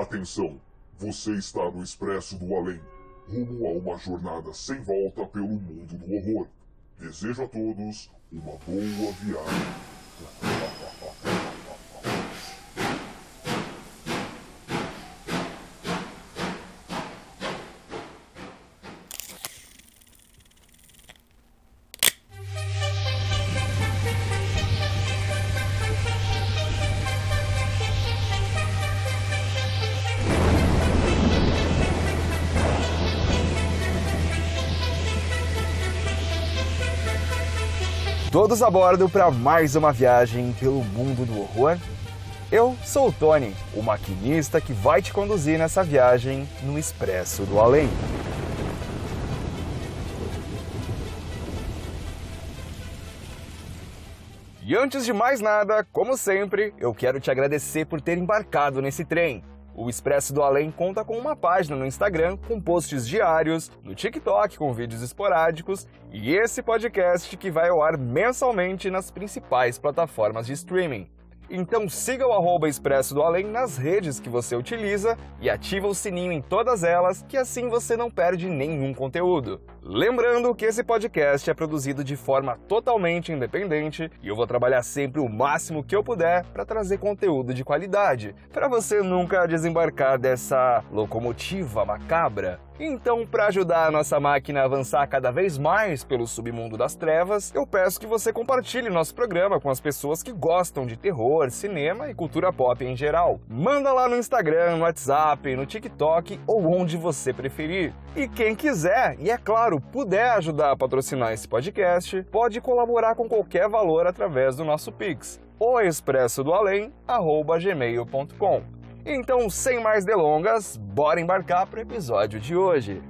Atenção, você está no Expresso do Além, rumo a uma jornada sem volta pelo mundo do horror. Desejo a todos uma boa viagem. Todos a bordo para mais uma viagem pelo mundo do horror? Eu sou o Tony, o maquinista que vai te conduzir nessa viagem no Expresso do Além. E antes de mais nada, como sempre, eu quero te agradecer por ter embarcado nesse trem. O Expresso do Além conta com uma página no Instagram com posts diários, no TikTok com vídeos esporádicos e esse podcast que vai ao ar mensalmente nas principais plataformas de streaming. Então siga o arroba Expresso do Além nas redes que você utiliza e ativa o sininho em todas elas, que assim você não perde nenhum conteúdo. Lembrando que esse podcast é produzido de forma totalmente independente e eu vou trabalhar sempre o máximo que eu puder para trazer conteúdo de qualidade, para você nunca desembarcar dessa locomotiva macabra. Então, para ajudar a nossa máquina a avançar cada vez mais pelo submundo das trevas, eu peço que você compartilhe nosso programa com as pessoas que gostam de terror, cinema e cultura pop em geral. Manda lá no Instagram, no WhatsApp, no TikTok ou onde você preferir. E quem quiser, e é claro, puder ajudar a patrocinar esse podcast, pode colaborar com qualquer valor através do nosso Pix, o expresso do além, gmail.com. Então, sem mais delongas, bora embarcar para o episódio de hoje.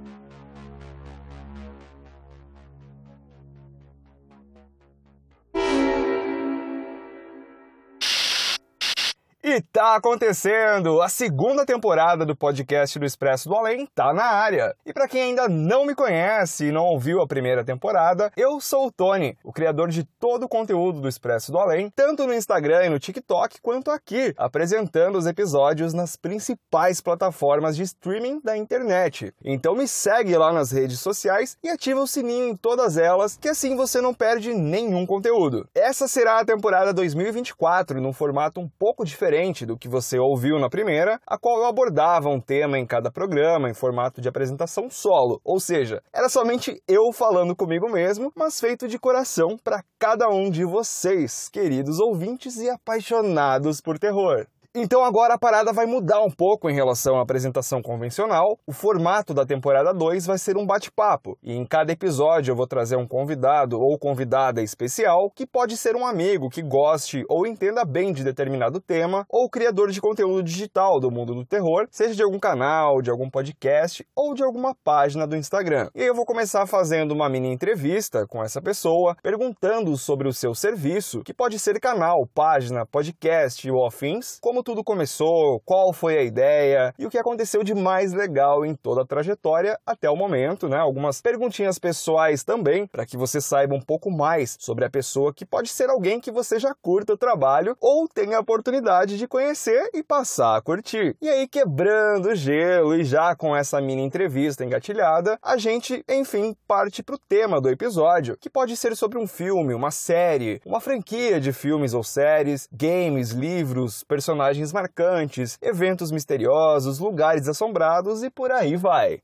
E tá acontecendo! A segunda temporada do podcast do Expresso do Além tá na área. E para quem ainda não me conhece e não ouviu a primeira temporada, eu sou o Tony, o criador de todo o conteúdo do Expresso do Além, tanto no Instagram e no TikTok quanto aqui, apresentando os episódios nas principais plataformas de streaming da internet. Então me segue lá nas redes sociais e ativa o sininho em todas elas, que assim você não perde nenhum conteúdo. Essa será a temporada 2024 num formato um pouco diferente diferente do que você ouviu na primeira, a qual eu abordava um tema em cada programa em formato de apresentação solo, ou seja, era somente eu falando comigo mesmo, mas feito de coração para cada um de vocês, queridos ouvintes e apaixonados por terror. Então agora a parada vai mudar um pouco em relação à apresentação convencional. O formato da temporada 2 vai ser um bate-papo, e em cada episódio eu vou trazer um convidado ou convidada especial que pode ser um amigo que goste ou entenda bem de determinado tema, ou criador de conteúdo digital do mundo do terror, seja de algum canal, de algum podcast ou de alguma página do Instagram. E eu vou começar fazendo uma mini entrevista com essa pessoa, perguntando sobre o seu serviço, que pode ser canal, página, podcast ou afins, como como tudo começou, qual foi a ideia e o que aconteceu de mais legal em toda a trajetória até o momento, né? Algumas perguntinhas pessoais também, para que você saiba um pouco mais sobre a pessoa que pode ser alguém que você já curta o trabalho ou tenha a oportunidade de conhecer e passar a curtir. E aí, quebrando o gelo e já com essa mini entrevista engatilhada, a gente, enfim, parte para o tema do episódio, que pode ser sobre um filme, uma série, uma franquia de filmes ou séries, games, livros, personagens personagens marcantes, eventos misteriosos, lugares assombrados e por aí vai.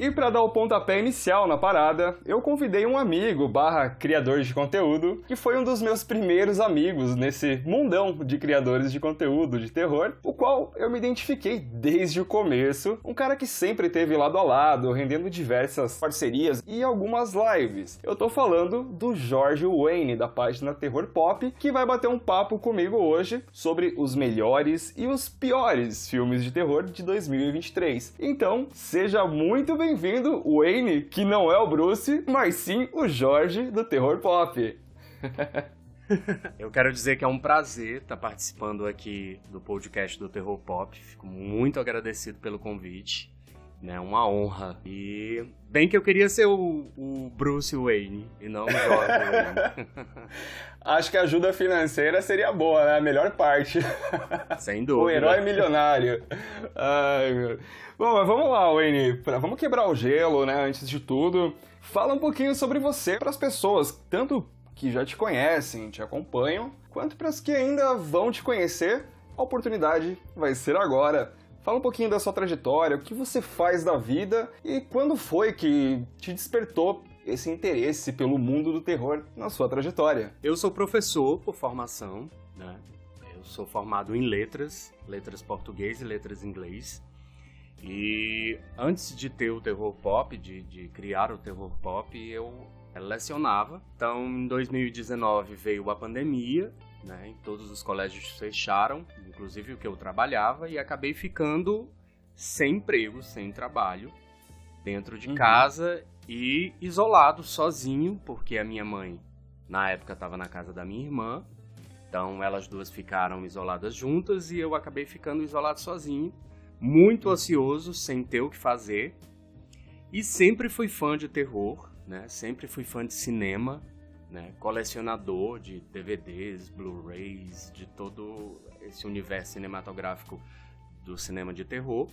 E para dar o pontapé inicial na parada, eu convidei um amigo barra criador de conteúdo, que foi um dos meus primeiros amigos nesse mundão de criadores de conteúdo de terror, o qual eu me identifiquei desde o começo, um cara que sempre teve lado a lado, rendendo diversas parcerias e algumas lives. Eu tô falando do Jorge Wayne, da página Terror Pop, que vai bater um papo comigo hoje sobre os melhores e os piores filmes de terror de 2023. Então, seja muito bem bem-vindo, Wayne, que não é o Bruce, mas sim o Jorge do Terror Pop. Eu quero dizer que é um prazer estar participando aqui do podcast do Terror Pop. Fico muito agradecido pelo convite. né? Uma honra. E bem que eu queria ser o, o Bruce Wayne e não o Wayne. Acho que a ajuda financeira seria boa, né? A melhor parte. Sem dúvida. o herói milionário. Ai, meu. Bom, mas vamos lá, Wayne. Pra- Vamos quebrar o gelo, né? Antes de tudo. Fala um pouquinho sobre você para as pessoas, tanto que já te conhecem, te acompanham, quanto para as que ainda vão te conhecer. A oportunidade vai ser agora. Fala um pouquinho da sua trajetória, o que você faz da vida e quando foi que te despertou esse interesse pelo mundo do terror na sua trajetória. Eu sou professor por formação, né? Eu sou formado em letras, letras português e letras inglês. E antes de ter o terror pop, de, de criar o terror pop, eu lecionava. Então, em 2019 veio a pandemia, né? E todos os colégios fecharam, inclusive o que eu trabalhava, e acabei ficando sem emprego, sem trabalho, dentro de Uhum. casa e isolado, sozinho, porque a minha mãe, na época, estava na casa da minha irmã. Então, elas duas ficaram isoladas juntas e eu acabei ficando isolado sozinho, muito ansioso, sem ter o que fazer. E sempre fui fã de terror, né? Sempre fui fã de cinema, né? Colecionador de DVDs, Blu-rays, de todo esse universo cinematográfico do cinema de terror.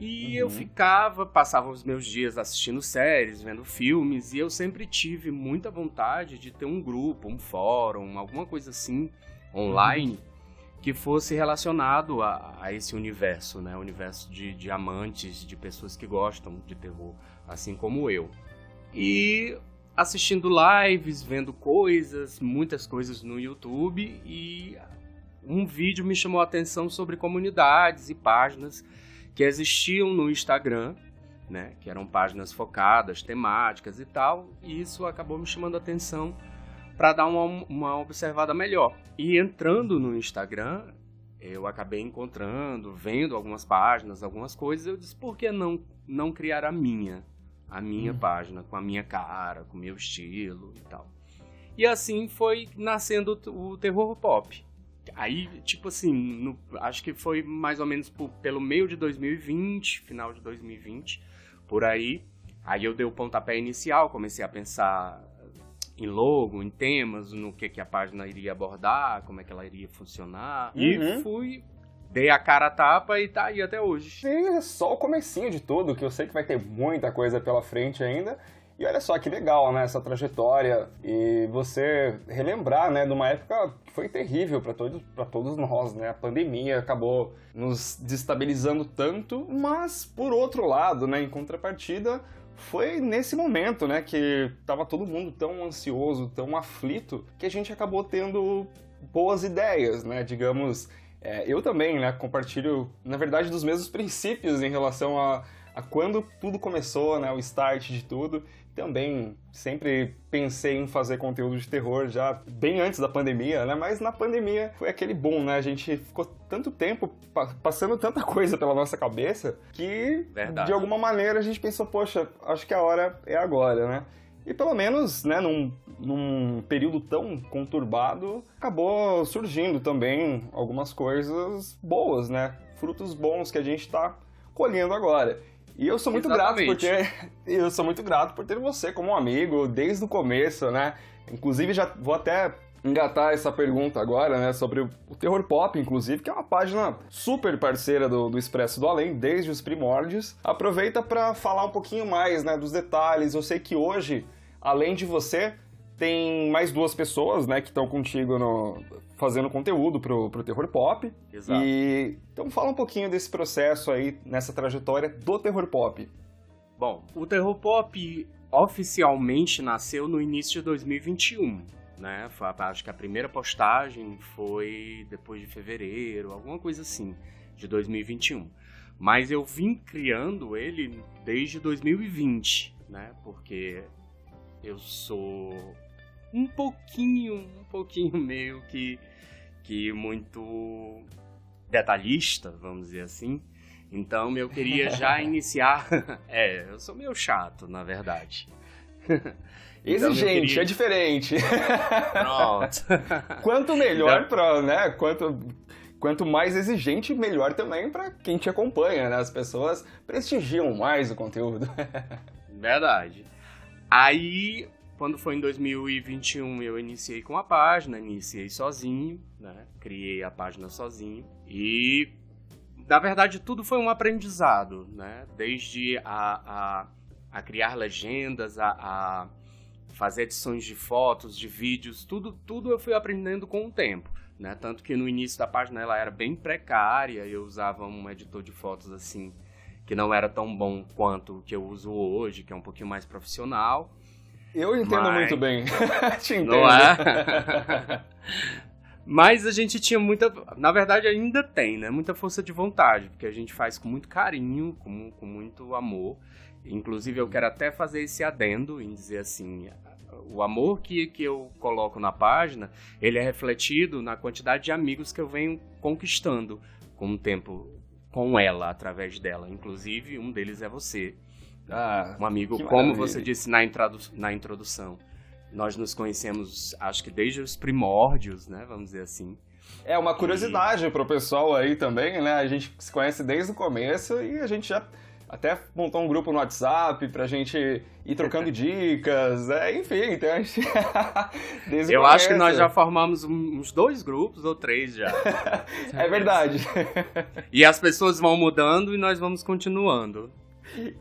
E eu Uhum. ficava, passava os meus dias assistindo séries, vendo filmes, e eu sempre tive muita vontade de ter um grupo, um fórum, alguma coisa assim, online, que fosse relacionado a, a esse universo, né? O universo de, de amantes, de pessoas que gostam de terror, assim como eu. E assistindo lives, vendo coisas, muitas coisas no YouTube, e um vídeo me chamou a atenção sobre comunidades e páginas que existiam no Instagram, né, que eram páginas focadas, temáticas e tal, e isso acabou me chamando a atenção para dar uma, uma observada melhor. E entrando no Instagram, eu acabei encontrando, vendo algumas páginas, algumas coisas, eu disse, por que não, não criar a minha? A minha Hum. página, com a minha cara, com o meu estilo e tal. E assim foi nascendo o terror pop. Aí, tipo assim, no- acho que foi mais ou menos por- pelo meio de 2020, final de 2020, por aí. Aí eu dei o pontapé inicial, comecei a pensar em logo, em temas, no que, que a página iria abordar, como é que ela iria funcionar. Uhum. E fui, dei a cara a tapa e tá aí até hoje. E é só o comecinho de tudo, que eu sei que vai ter muita coisa pela frente ainda. E olha só que legal, né, essa trajetória e você relembrar, né, de uma época que foi terrível para todos, para todos nós, né? A pandemia acabou nos destabilizando tanto, mas por outro lado, né, em contrapartida, foi nesse momento, né, que tava todo mundo tão ansioso, tão aflito, que a gente acabou tendo boas ideias, né, digamos, é, eu também, né, compartilho, na verdade, dos mesmos princípios em relação a, a quando tudo começou, né, o start de tudo. Também sempre pensei em fazer conteúdo de terror já bem antes da pandemia, né? Mas na pandemia foi aquele boom, né? A gente ficou tanto tempo pa- passando tanta coisa pela nossa cabeça que Verdade. de alguma maneira a gente pensou, poxa, acho que a hora é agora, né? E pelo menos, né, num, num período tão conturbado, acabou surgindo também algumas coisas boas, né? Frutos bons que a gente está colhendo agora. E eu sou muito grato por Exatamente. ter, eu sou muito grato por ter você como um amigo desde o começo, né? Inclusive já vou até engatar essa pergunta agora, né, sobre o o Terror Pop, inclusive, que é uma página super parceira do, do Expresso do Além, desde os primórdios. Aproveita para falar um pouquinho mais, né, dos detalhes. Eu sei que hoje, além de você, tem mais duas pessoas, né, que estão contigo no, fazendo conteúdo pro, pro Terror Pop. Exato. E então fala um pouquinho desse processo aí, nessa trajetória do Terror Pop. Bom, o terror pop oficialmente nasceu no início de 2021, né? Foi, acho que a primeira postagem foi depois de fevereiro, alguma coisa assim, de 2021. Mas eu vim criando ele desde 2020, né? Porque eu sou um pouquinho, um pouquinho meio que que muito detalhista, vamos dizer assim. Então eu queria já iniciar. é, eu sou meio chato, na verdade. Então, Exigente, queria- é diferente. Pronto. Quanto melhor Então- pra, né? Quanto quanto mais exigente, melhor também para quem te acompanha, né? As pessoas prestigiam mais o conteúdo. Verdade. Aí, quando foi em 2021, eu iniciei com a página, iniciei sozinho, né? Criei a página sozinho e na verdade tudo foi um aprendizado, né? Desde a, a, a criar legendas, a, a fazer edições de fotos, de vídeos, tudo, tudo eu fui aprendendo com o tempo. Né? Tanto que no início da página ela era bem precária, eu usava um editor de fotos assim que não era tão bom quanto o que eu uso hoje, que é um pouquinho mais profissional. Eu entendo Mas... muito bem. Te entendo. Não é? Mas a gente tinha muita. Na verdade, ainda tem, né? Muita força de vontade, porque a gente faz com muito carinho, com, com muito amor. Inclusive, eu quero até fazer esse adendo em dizer assim: o amor que, que eu coloco na página, ele é refletido na quantidade de amigos que eu venho conquistando com o tempo, com ela, através dela. Inclusive, um deles é você. Ah, um amigo, como você disse na, introdu na introdução. Nós nos conhecemos, acho que desde os primórdios, né? Vamos dizer assim. É uma curiosidade e... para o pessoal aí também, né? A gente se conhece desde o começo e a gente já até montou um grupo no WhatsApp pra gente ir trocando dicas, é, enfim, então a gente... Desde Eu acho que nós já formamos uns dois grupos ou três já. é verdade. E as pessoas vão mudando e nós vamos continuando.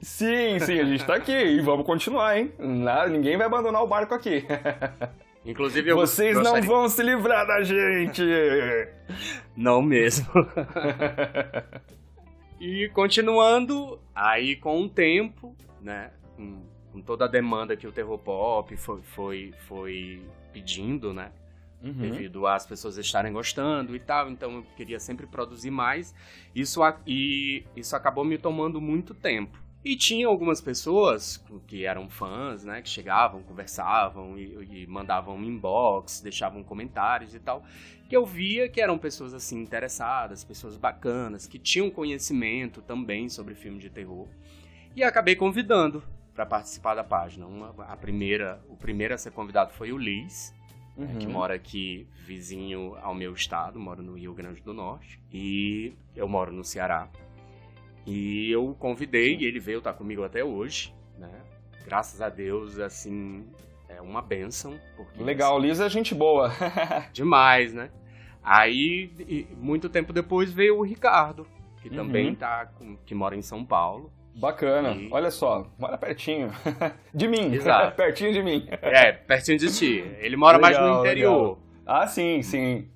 Sim, sim, a gente tá aqui e vamos continuar, hein? Nada, ninguém vai abandonar o barco aqui. Inclusive, eu Vocês gostaria... não vão se livrar da gente! Não mesmo. E continuando, aí com o tempo, né, com, toda a demanda que o terror pop foi, foi, foi pedindo, né, uhum. devido às pessoas estarem gostando e tal, então eu queria sempre produzir mais. Isso, e isso acabou me tomando muito tempo. E tinha algumas pessoas que eram fãs, né, que chegavam, conversavam e, e, mandavam inbox, deixavam comentários e tal, que eu via que eram pessoas assim interessadas, pessoas bacanas, que tinham conhecimento também sobre filme de terror. E acabei convidando para participar da página. Uma, a primeira, o primeiro a ser convidado foi o Liz, uhum. né, que uhum. mora aqui vizinho ao meu estado, moro no Rio Grande do Norte, e eu moro no Ceará. E eu convidei, e ele veio estar tá comigo até hoje, né? Graças a Deus, assim, é uma benção. Porque, Legal, assim, Lisa é gente boa. demais, né? Aí, muito tempo depois, veio o Ricardo, que uhum. também tá, que mora em São Paulo. Bacana. E... Olha só, mora pertinho. de mim. Exato. pertinho de mim. É, pertinho de ti. Ele mora legal, mais no interior. Legal. Ah, sim, sim.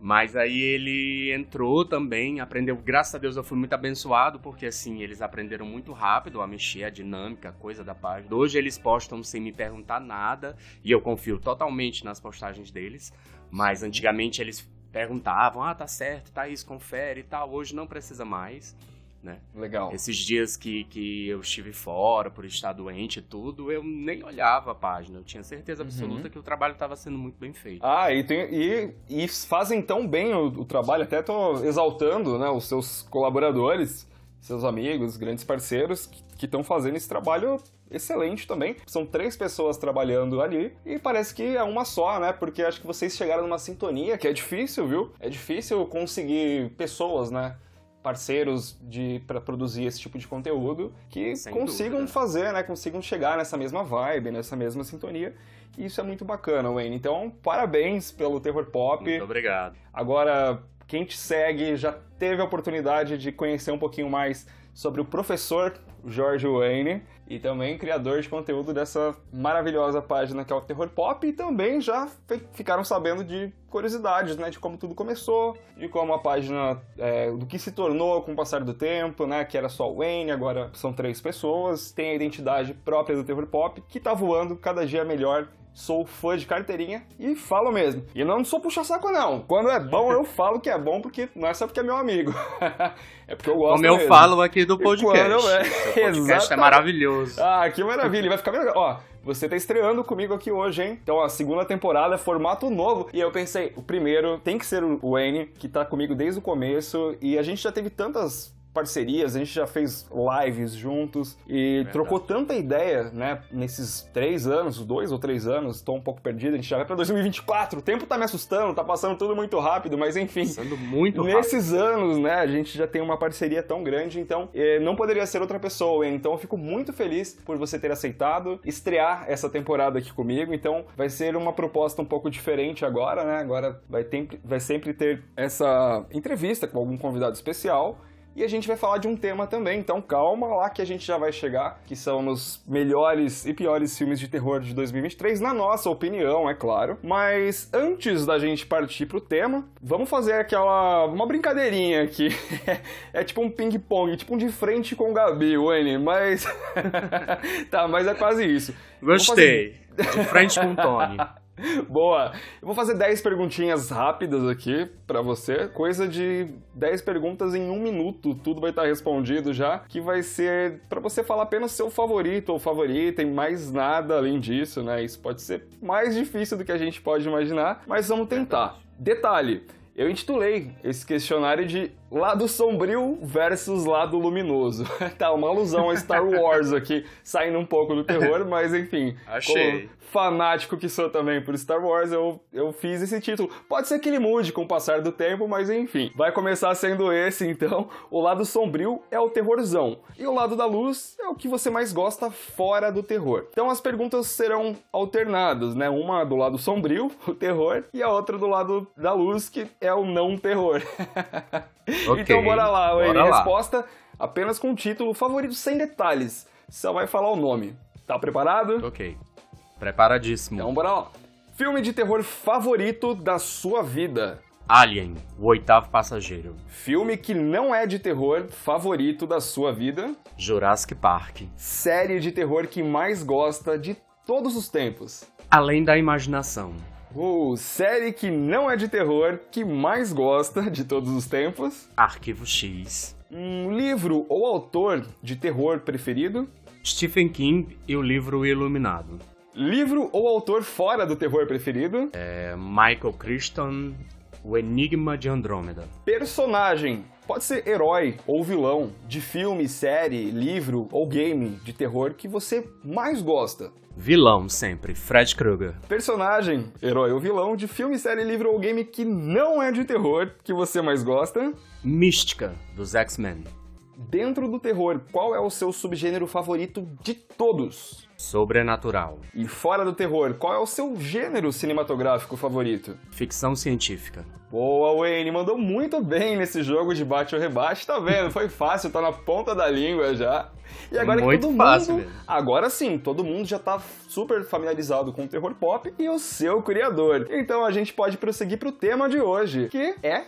Mas aí ele entrou também, aprendeu. Graças a Deus eu fui muito abençoado, porque assim, eles aprenderam muito rápido a mexer, a dinâmica, a coisa da página. Hoje eles postam sem me perguntar nada, e eu confio totalmente nas postagens deles. Mas antigamente eles perguntavam: ah, tá certo, tá isso, confere e tal. Hoje não precisa mais né? Legal. Esses dias que, que eu estive fora por estar doente e tudo, eu nem olhava a página. Eu tinha certeza absoluta uhum. que o trabalho estava sendo muito bem feito. Ah, e, tem, e, e fazem tão bem o, o trabalho, até estou exaltando né, os seus colaboradores, seus amigos, grandes parceiros, que estão fazendo esse trabalho excelente também. São três pessoas trabalhando ali e parece que é uma só, né? Porque acho que vocês chegaram numa sintonia que é difícil, viu? É difícil conseguir pessoas, né? Parceiros de para produzir esse tipo de conteúdo que Sem consigam dúvida. fazer, né, consigam chegar nessa mesma vibe, nessa mesma sintonia. E isso é muito bacana, Wayne. Então, parabéns pelo terror pop. Muito obrigado. Agora, quem te segue já teve a oportunidade de conhecer um pouquinho mais sobre o professor Jorge Wayne e também criador de conteúdo dessa maravilhosa página que é o Terror Pop e também já ficaram sabendo de curiosidades, né, de como tudo começou, de como a página, é, do que se tornou com o passar do tempo, né, que era só o Wayne, agora são três pessoas, tem a identidade própria do Terror Pop, que tá voando cada dia melhor sou fã de carteirinha e falo mesmo. E não sou puxa-saco, não. Quando é bom, eu falo que é bom, porque não é só porque é meu amigo. é porque eu gosto Como eu mesmo. falo aqui do podcast. E quando é... O podcast é maravilhoso. Ah, que maravilha. Vai ficar melhor. Ó, você tá estreando comigo aqui hoje, hein? Então, a segunda temporada, formato novo. E eu pensei, o primeiro tem que ser o Wayne, que tá comigo desde o começo. E a gente já teve tantas parcerias, a gente já fez lives juntos e Verdade. trocou tanta ideia, né? Nesses três anos, dois ou três anos, tô um pouco perdido, a gente já vai pra 2024. O tempo tá me assustando, tá passando tudo muito rápido, mas enfim. Sendo muito rápido. Nesses anos, né, a gente já tem uma parceria tão grande, então eh, não poderia ser outra pessoa. Então eu fico muito feliz por você ter aceitado estrear essa temporada aqui comigo. Então vai ser uma proposta um pouco diferente agora, né? Agora vai, ter, vai sempre ter essa entrevista com algum convidado especial. E a gente vai falar de um tema também, então calma lá que a gente já vai chegar, que são nos melhores e piores filmes de terror de 2023, na nossa opinião, é claro. Mas antes da gente partir pro tema, vamos fazer aquela uma brincadeirinha aqui. é tipo um ping-pong, tipo um de frente com o Gabi, Wayne, mas tá, mas é quase isso. Gostei. De frente com o Tony. Boa! Eu vou fazer 10 perguntinhas rápidas aqui pra você. Coisa de 10 perguntas em um minuto. Tudo vai estar respondido já. Que vai ser pra você falar apenas seu favorito ou favorita e mais nada além disso, né? Isso pode ser mais difícil do que a gente pode imaginar, mas vamos tentar. Detalhe. Eu intitulei esse questionário de lado sombrio versus lado luminoso. tá, uma alusão a Star Wars aqui, saindo um pouco do terror, mas enfim. Achei. como fanático que sou também por Star Wars, eu, eu fiz esse título. Pode ser que ele mude com o passar do tempo, mas enfim. Vai começar sendo esse, então. O lado sombrio é o terrorzão. E o lado da luz é o que você mais gosta fora do terror. Então as perguntas serão alternadas, né? Uma do lado sombrio, o terror, e a outra do lado da luz, que é o não terror. Ok, então bora lá, bora Wayne. lá. Resposta apenas com o título favorito sem detalhes. Só vai falar o nome. Tá preparado? Ok. Preparadíssimo. Então bora lá. Filme de terror favorito da sua vida. Alien, o oitavo passageiro. Filme que não é de terror favorito da sua vida. Jurassic Park. Série de terror que mais gosta de todos os tempos. Além da imaginação. Uh, série que não é de terror que mais gosta de todos os tempos. Arquivo X. Um livro ou autor de terror preferido. Stephen King e o livro Iluminado. Livro ou autor fora do terror preferido. É Michael Crichton, O Enigma de Andrômeda. Personagem. Pode ser herói ou vilão de filme, série, livro ou game de terror que você mais gosta. Vilão sempre, Fred Krueger. Personagem, herói ou vilão de filme, série, livro ou game que não é de terror que você mais gosta. Mística, dos X-Men. Dentro do terror, qual é o seu subgênero favorito de todos? Sobrenatural. E fora do terror, qual é o seu gênero cinematográfico favorito? Ficção científica. Boa, Wayne, mandou muito bem nesse jogo de bate ou rebate, tá vendo? Foi fácil, tá na ponta da língua já. E agora Muito que todo fácil mundo, mesmo. agora sim, todo mundo já tá super familiarizado com o terror pop e o seu criador. Então a gente pode prosseguir pro tema de hoje, que é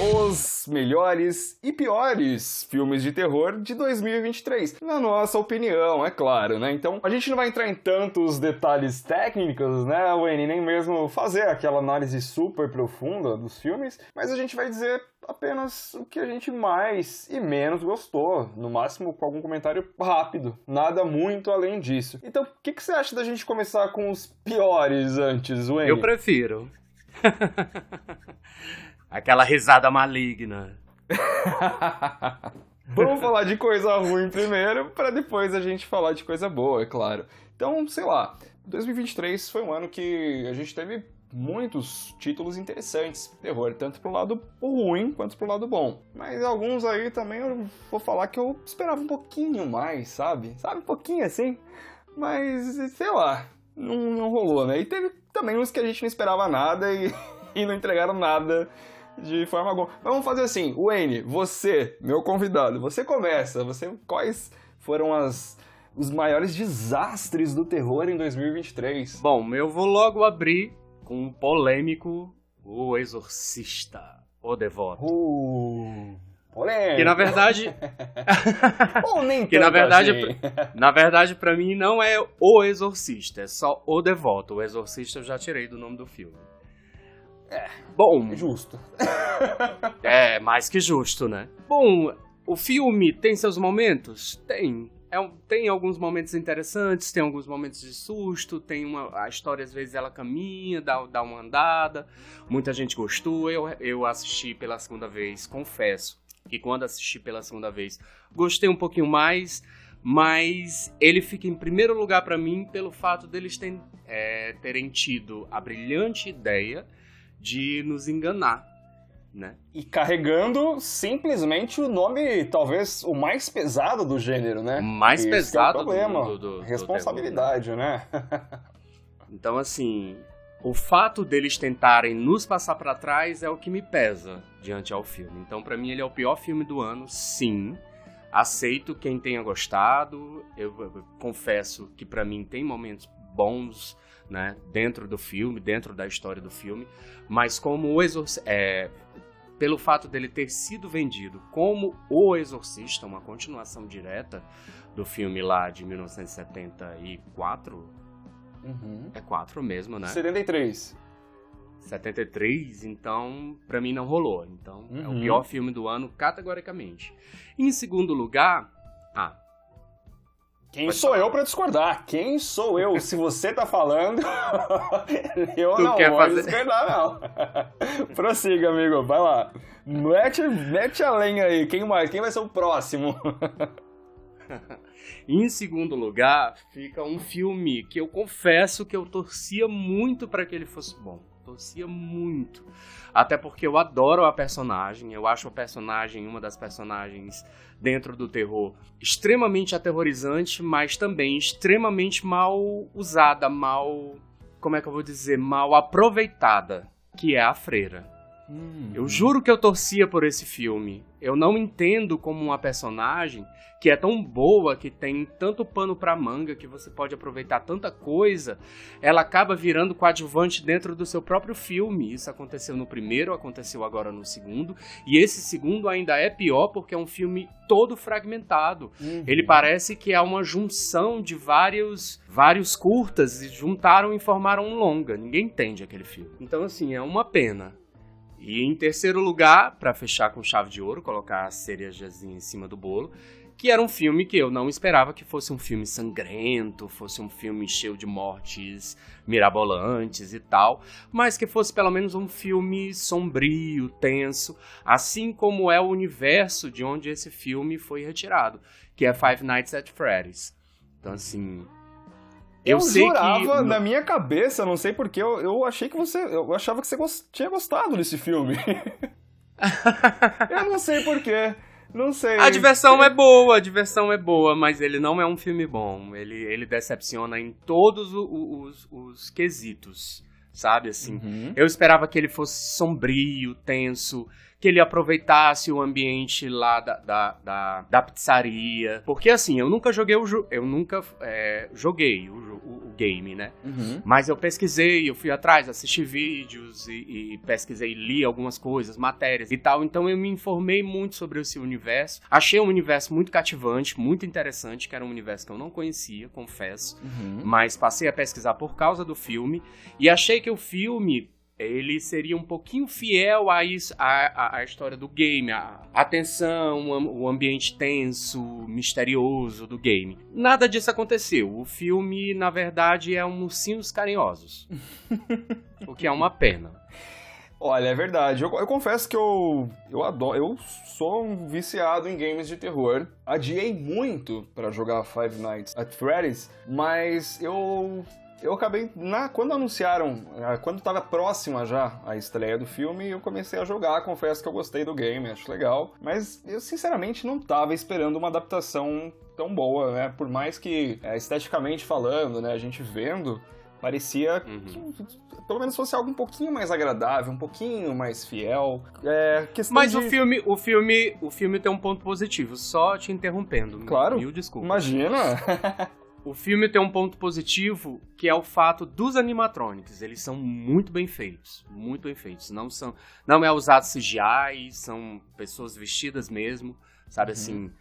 os melhores e piores filmes de terror de 2023. Na nossa opinião, é claro, né? Então, a gente não vai entrar em tantos detalhes técnicos, né, Wayne? Nem mesmo fazer aquela análise super profunda dos filmes, mas a gente vai dizer apenas o que a gente mais e menos gostou, no máximo com algum comentário rápido, nada muito além disso. Então, o que, que você acha da gente começar com os piores antes, Wayne? Eu prefiro. Aquela risada maligna. Vamos falar de coisa ruim primeiro, para depois a gente falar de coisa boa, é claro. Então, sei lá, 2023 foi um ano que a gente teve muitos títulos interessantes de terror, tanto pro lado ruim quanto pro lado bom. Mas alguns aí também eu vou falar que eu esperava um pouquinho mais, sabe? Sabe, um pouquinho assim. Mas, sei lá, não, não rolou, né? E teve também uns que a gente não esperava nada e, e não entregaram nada de forma alguma. Mas vamos fazer assim, Wayne, você, meu convidado, você começa. Você quais foram as os maiores desastres do terror em 2023? Bom, eu vou logo abrir com um polêmico O Exorcista, O Devoto. Uh, polêmico. Que na verdade, Ou nem que na verdade, assim. na verdade para mim não é O Exorcista, é só O Devoto. O Exorcista eu já tirei do nome do filme. Bom, Justo. É, mais que justo, né? Bom, o filme tem seus momentos? Tem. É tem alguns momentos interessantes, tem alguns momentos de susto, tem uma. A história às vezes ela caminha, dá, dá uma andada. Muita gente gostou. Eu, eu assisti pela segunda vez, confesso. que quando assisti pela segunda vez gostei um pouquinho mais, mas ele fica em primeiro lugar para mim pelo fato deles terem, é, terem tido a brilhante ideia de nos enganar. Né? E carregando simplesmente o nome, talvez, o mais pesado do gênero, né? Mais Esse pesado é o problema. Do, do, do, Responsabilidade, né? então, assim, o fato deles tentarem nos passar para trás é o que me pesa diante ao filme. Então, para mim, ele é o pior filme do ano, sim. Aceito quem tenha gostado. Eu, eu confesso que para mim tem momentos bons, né, dentro do filme, dentro da história do filme, mas como o Exorcista, é, pelo fato dele ter sido vendido como O Exorcista, uma continuação direta do filme lá de 1974, uhum. é 4 mesmo, né? 73. 73, então para mim não rolou. Então uhum. é o uhum. pior filme do ano categoricamente. Em segundo lugar, ah, quem Pode sou falar. eu para discordar? Quem sou eu? Se você tá falando, eu tu não vou fazer... discordar, não. Prossiga, amigo, vai lá. Mete, mete a lenha aí. Quem, vai, quem vai ser o próximo? em segundo lugar, fica um filme que eu confesso que eu torcia muito para que ele fosse bom. Torcia muito. Até porque eu adoro a personagem. Eu acho a personagem uma das personagens dentro do terror extremamente aterrorizante, mas também extremamente mal usada, mal. Como é que eu vou dizer? Mal aproveitada, que é a freira. Hum. Eu juro que eu torcia por esse filme. Eu não entendo como uma personagem que é tão boa, que tem tanto pano para manga, que você pode aproveitar tanta coisa, ela acaba virando coadjuvante dentro do seu próprio filme. Isso aconteceu no primeiro, aconteceu agora no segundo, e esse segundo ainda é pior porque é um filme todo fragmentado. Uhum. Ele parece que é uma junção de vários vários curtas e juntaram e formaram um longa. Ninguém entende aquele filme. Então assim, é uma pena. E em terceiro lugar, para fechar com chave de ouro, colocar a cerejazinha em cima do bolo, que era um filme que eu não esperava que fosse um filme sangrento, fosse um filme cheio de mortes mirabolantes e tal, mas que fosse pelo menos um filme sombrio, tenso, assim como é o universo de onde esse filme foi retirado, que é Five Nights at Freddy's. Então assim, eu, eu sei jurava, que... na minha cabeça, não sei porquê, eu, eu achei que você. Eu achava que você gost... tinha gostado desse filme. eu não sei porquê. Não sei. A diversão é boa, a diversão é boa, mas ele não é um filme bom. Ele, ele decepciona em todos os, os, os quesitos, sabe? Assim, uhum. eu esperava que ele fosse sombrio, tenso, que ele aproveitasse o ambiente lá da, da, da, da pizzaria. Porque assim, eu nunca joguei o eu nunca é, joguei o, o, o, game, né? Uhum. Mas eu pesquisei, eu fui atrás, assisti vídeos e, e pesquisei, li algumas coisas, matérias e tal. Então eu me informei muito sobre esse universo. Achei um universo muito cativante, muito interessante, que era um universo que eu não conhecia, confesso. Uhum. Mas passei a pesquisar por causa do filme e achei que o filme ele seria um pouquinho fiel a, isso, a, a, história do game, a, a tensão, o ambiente tenso, misterioso do game. Nada disso aconteceu. O filme, na verdade, é um ursinhos carinhosos. o que é uma pena. Olha, é verdade. Eu, eu, confesso que eu, eu adoro. Eu sou um viciado em games de terror. Adiei muito para jogar Five Nights at Freddy's, mas eu eu acabei, na, quando anunciaram, ah, quando estava próxima já a estreia do filme, eu comecei a jogar, confesso que eu gostei do game, acho legal, mas eu sinceramente não estava esperando uma adaptação tão boa, né? Por mais que, é, esteticamente falando, né, a gente vendo, parecia uhum. que pelo menos fosse algo um pouquinho mais agradável, um pouquinho mais fiel. É, Mas de... o filme, o filme, o filme tem um ponto positivo, só te interrompendo. Claro. Mil desculpas. Imagina. O filme tem um ponto positivo que é o fato dos animatronics. Eles são muito bem feitos, muito bem feitos. Não são, não é usado CGI, são pessoas vestidas mesmo, sabe uhum. assim.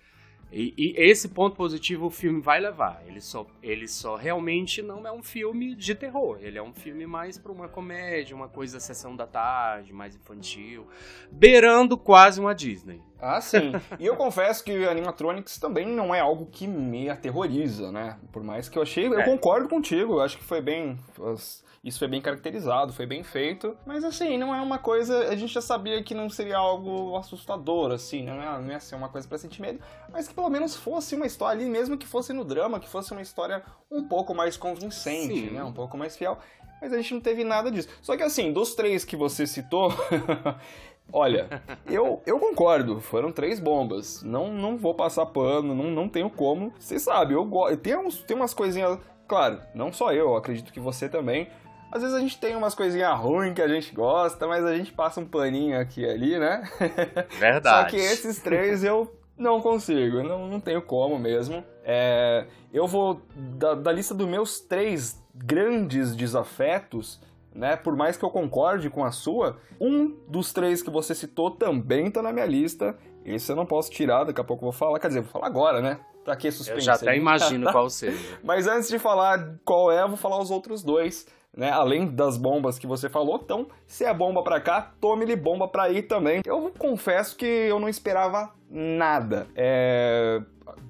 E, e, esse ponto positivo o filme vai levar. Ele só, ele só realmente não é um filme de terror. Ele é um filme mais para uma comédia, uma coisa sessão da tarde, mais infantil, beirando quase uma Disney. Ah, sim. e eu confesso que animatronics também não é algo que me aterroriza, né? Por mais que eu achei, eu É. concordo contigo, eu acho que foi bem as- isso foi bem caracterizado, foi bem feito, mas assim, não é uma coisa, a gente já sabia que não seria algo assustador assim, não ia, não ia ser uma coisa pra sentir medo, mas que pelo menos fosse uma história ali, mesmo que fosse no drama, que fosse uma história um pouco mais convincente, Sim. né? Um pouco mais fiel. Mas a gente não teve nada disso. Só que assim, dos três que você citou, olha, eu, eu concordo, foram três bombas. Não, não vou passar pano, não, não tenho como. Você sabe, eu gosto. Tem, uns, tem umas coisinhas. Claro, não só eu acredito que você também. Às vezes a gente tem umas coisinhas ruins que a gente gosta, mas a gente passa um paninho aqui e ali, né? Só Verdade. que esses três eu não consigo, não, não tenho como mesmo. É, eu vou, da, da lista dos meus três grandes desafetos, né, por mais que eu concorde com a sua, um dos três que você citou também tá na minha lista. Esse eu não posso tirar, daqui a pouco eu vou falar. Quer dizer, vou falar agora, né? Pra que suspense? Eu já até imagino qual seja. Mas antes de falar qual é, eu vou falar os outros dois, né? Além das bombas que você falou. Então, se é bomba pra cá, tome-lhe bomba pra aí também. Eu confesso que eu não esperava nada. É...